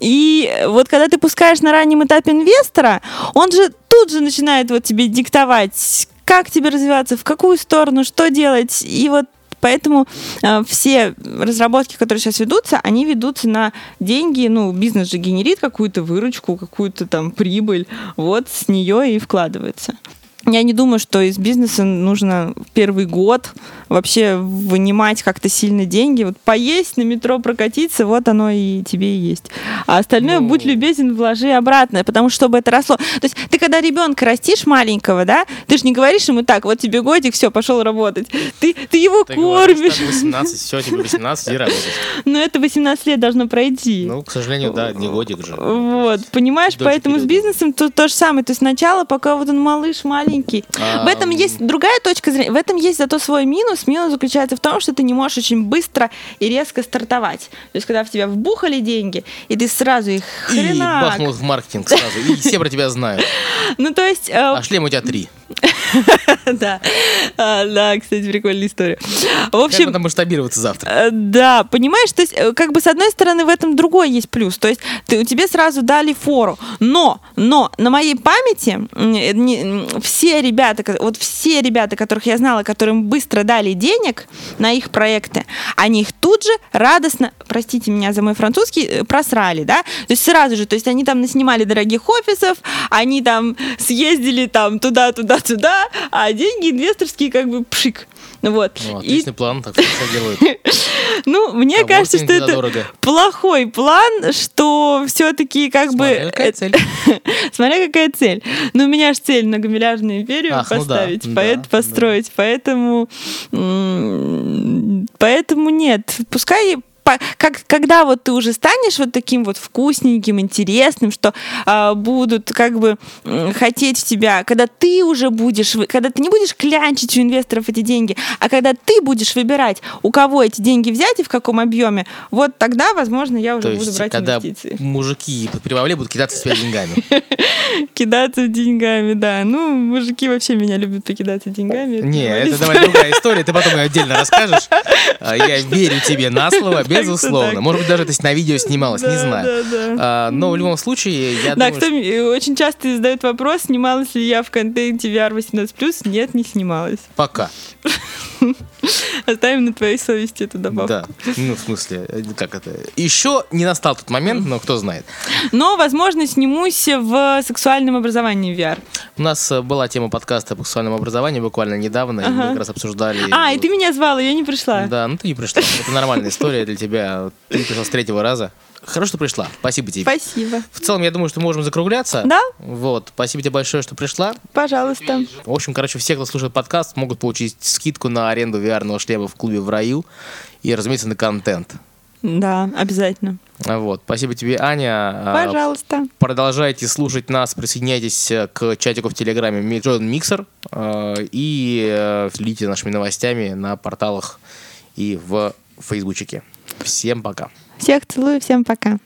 И вот когда ты пускаешь на раннем этапе инвестора, он же тут же начинает вот тебе диктовать, как тебе развиваться, в какую сторону, что делать. И вот Поэтому э, все разработки, которые сейчас ведутся, они ведутся на деньги, ну, бизнес же генерит какую-то выручку, какую-то там прибыль, вот с нее и вкладывается. Я не думаю, что из бизнеса нужно первый год вообще вынимать как-то сильно деньги. Вот поесть, на метро прокатиться, вот оно и тебе и есть. А остальное, ну... будь любезен, вложи обратно, потому что чтобы это росло. То есть ты когда ребенка растишь маленького, да, ты же не говоришь ему так, вот тебе годик, все, пошел работать. Ты, ты его ты кормишь. Говоришь, 18, все, тебе [LAUGHS] 18, и работать. Но это 18 лет должно пройти. Ну, к сожалению, да, не годик же. Вот, понимаешь, Дольше поэтому с бизнесом то, то же самое. То есть сначала, пока вот он малыш маленький, маленький. В этом есть другая точка зрения. В этом есть зато свой минус. Минус заключается в том, что ты не можешь очень быстро и резко стартовать. То есть, когда в тебя вбухали деньги, и ты сразу их И хренак. бахнул в маркетинг сразу. И все про тебя знают. [LAUGHS] Ну, то есть... э, А шлем у тебя три. [LAUGHS] Да, А, да, кстати, прикольная история. В общем, мы там масштабироваться завтра? Э, Да, понимаешь, то есть, э, как бы с одной стороны в этом другой есть плюс, то есть ты, тебе сразу дали фору, но, но на моей памяти э, все ребята, вот все ребята, которых я знала, которым быстро дали денег на их проекты, они их тут же радостно, простите меня за мой французский, просрали, да, то есть сразу же, то есть они там наснимали дорогих офисов, они там съездили там туда, туда, туда, а деньги инвесторские как бы пшик. Вот. Ну, И отличный план, так все делают. [LAUGHS] ну, мне кажется, что это плохой план, что все-таки как бы... Смотря какая э, цель. [LAUGHS] Смотря какая цель. Ну, у меня же цель многомиллиардную империю ну да, поставить, да, да. построить. Поэтому, поэтому нет. Пускай как, когда вот ты уже станешь вот таким вот вкусненьким, интересным, что а, будут как бы м, хотеть в тебя, когда ты уже будешь, когда ты не будешь клянчить у инвесторов эти деньги, а когда ты будешь выбирать, у кого эти деньги взять и в каком объеме, вот тогда, возможно, я уже То буду есть, брать когда инвестиции. мужики под прибавле будут кидаться с тебя деньгами. [LAUGHS] Кидаться деньгами, да. Ну, мужики вообще меня любят покидаться деньгами. Не, это давай другая [LAUGHS] история, ты потом ее отдельно расскажешь. [LAUGHS] А Я верю тебе на слово, безусловно. так. Может быть, даже это на видео снималось, не знаю. да. А, Но в любом случае, я Да, думаю, кто мне очень часто задает вопрос, снималась ли я в контенте VR 18+. Нет, не снималась. пока. [LAUGHS] Оставим на твоей совести эту добавку. Да, ну, в смысле, э, как это? Еще не настал тот момент, но кто знает. Но, возможно, снимусь в сексуальном образовании VR. У нас э, была тема подкаста по сексуальному образованию буквально недавно, и мы Ага. как раз обсуждали... А, и ты меня звала, я не пришла. Да, ну ты не пришла. Это нормальная история для тебя. Ты пришла с третьего раза. Хорошо, что пришла. Спасибо тебе. Спасибо. В целом, я думаю, что мы можем закругляться. Да? Вот. Спасибо тебе большое, что пришла. Пожалуйста. В общем, короче, все, кто слушает подкаст, могут получить скидку на аренду VR-ного шлема в клубе в раю и, разумеется, на контент. Да, обязательно. Вот. Спасибо тебе, Аня. А, Пожалуйста. Продолжайте слушать нас, присоединяйтесь к чатику в Телеграме Jordan Миксер э, и э, следите за нашими новостями на порталах и в Фейсбучике. Всем пока. Всех целую, всем пока.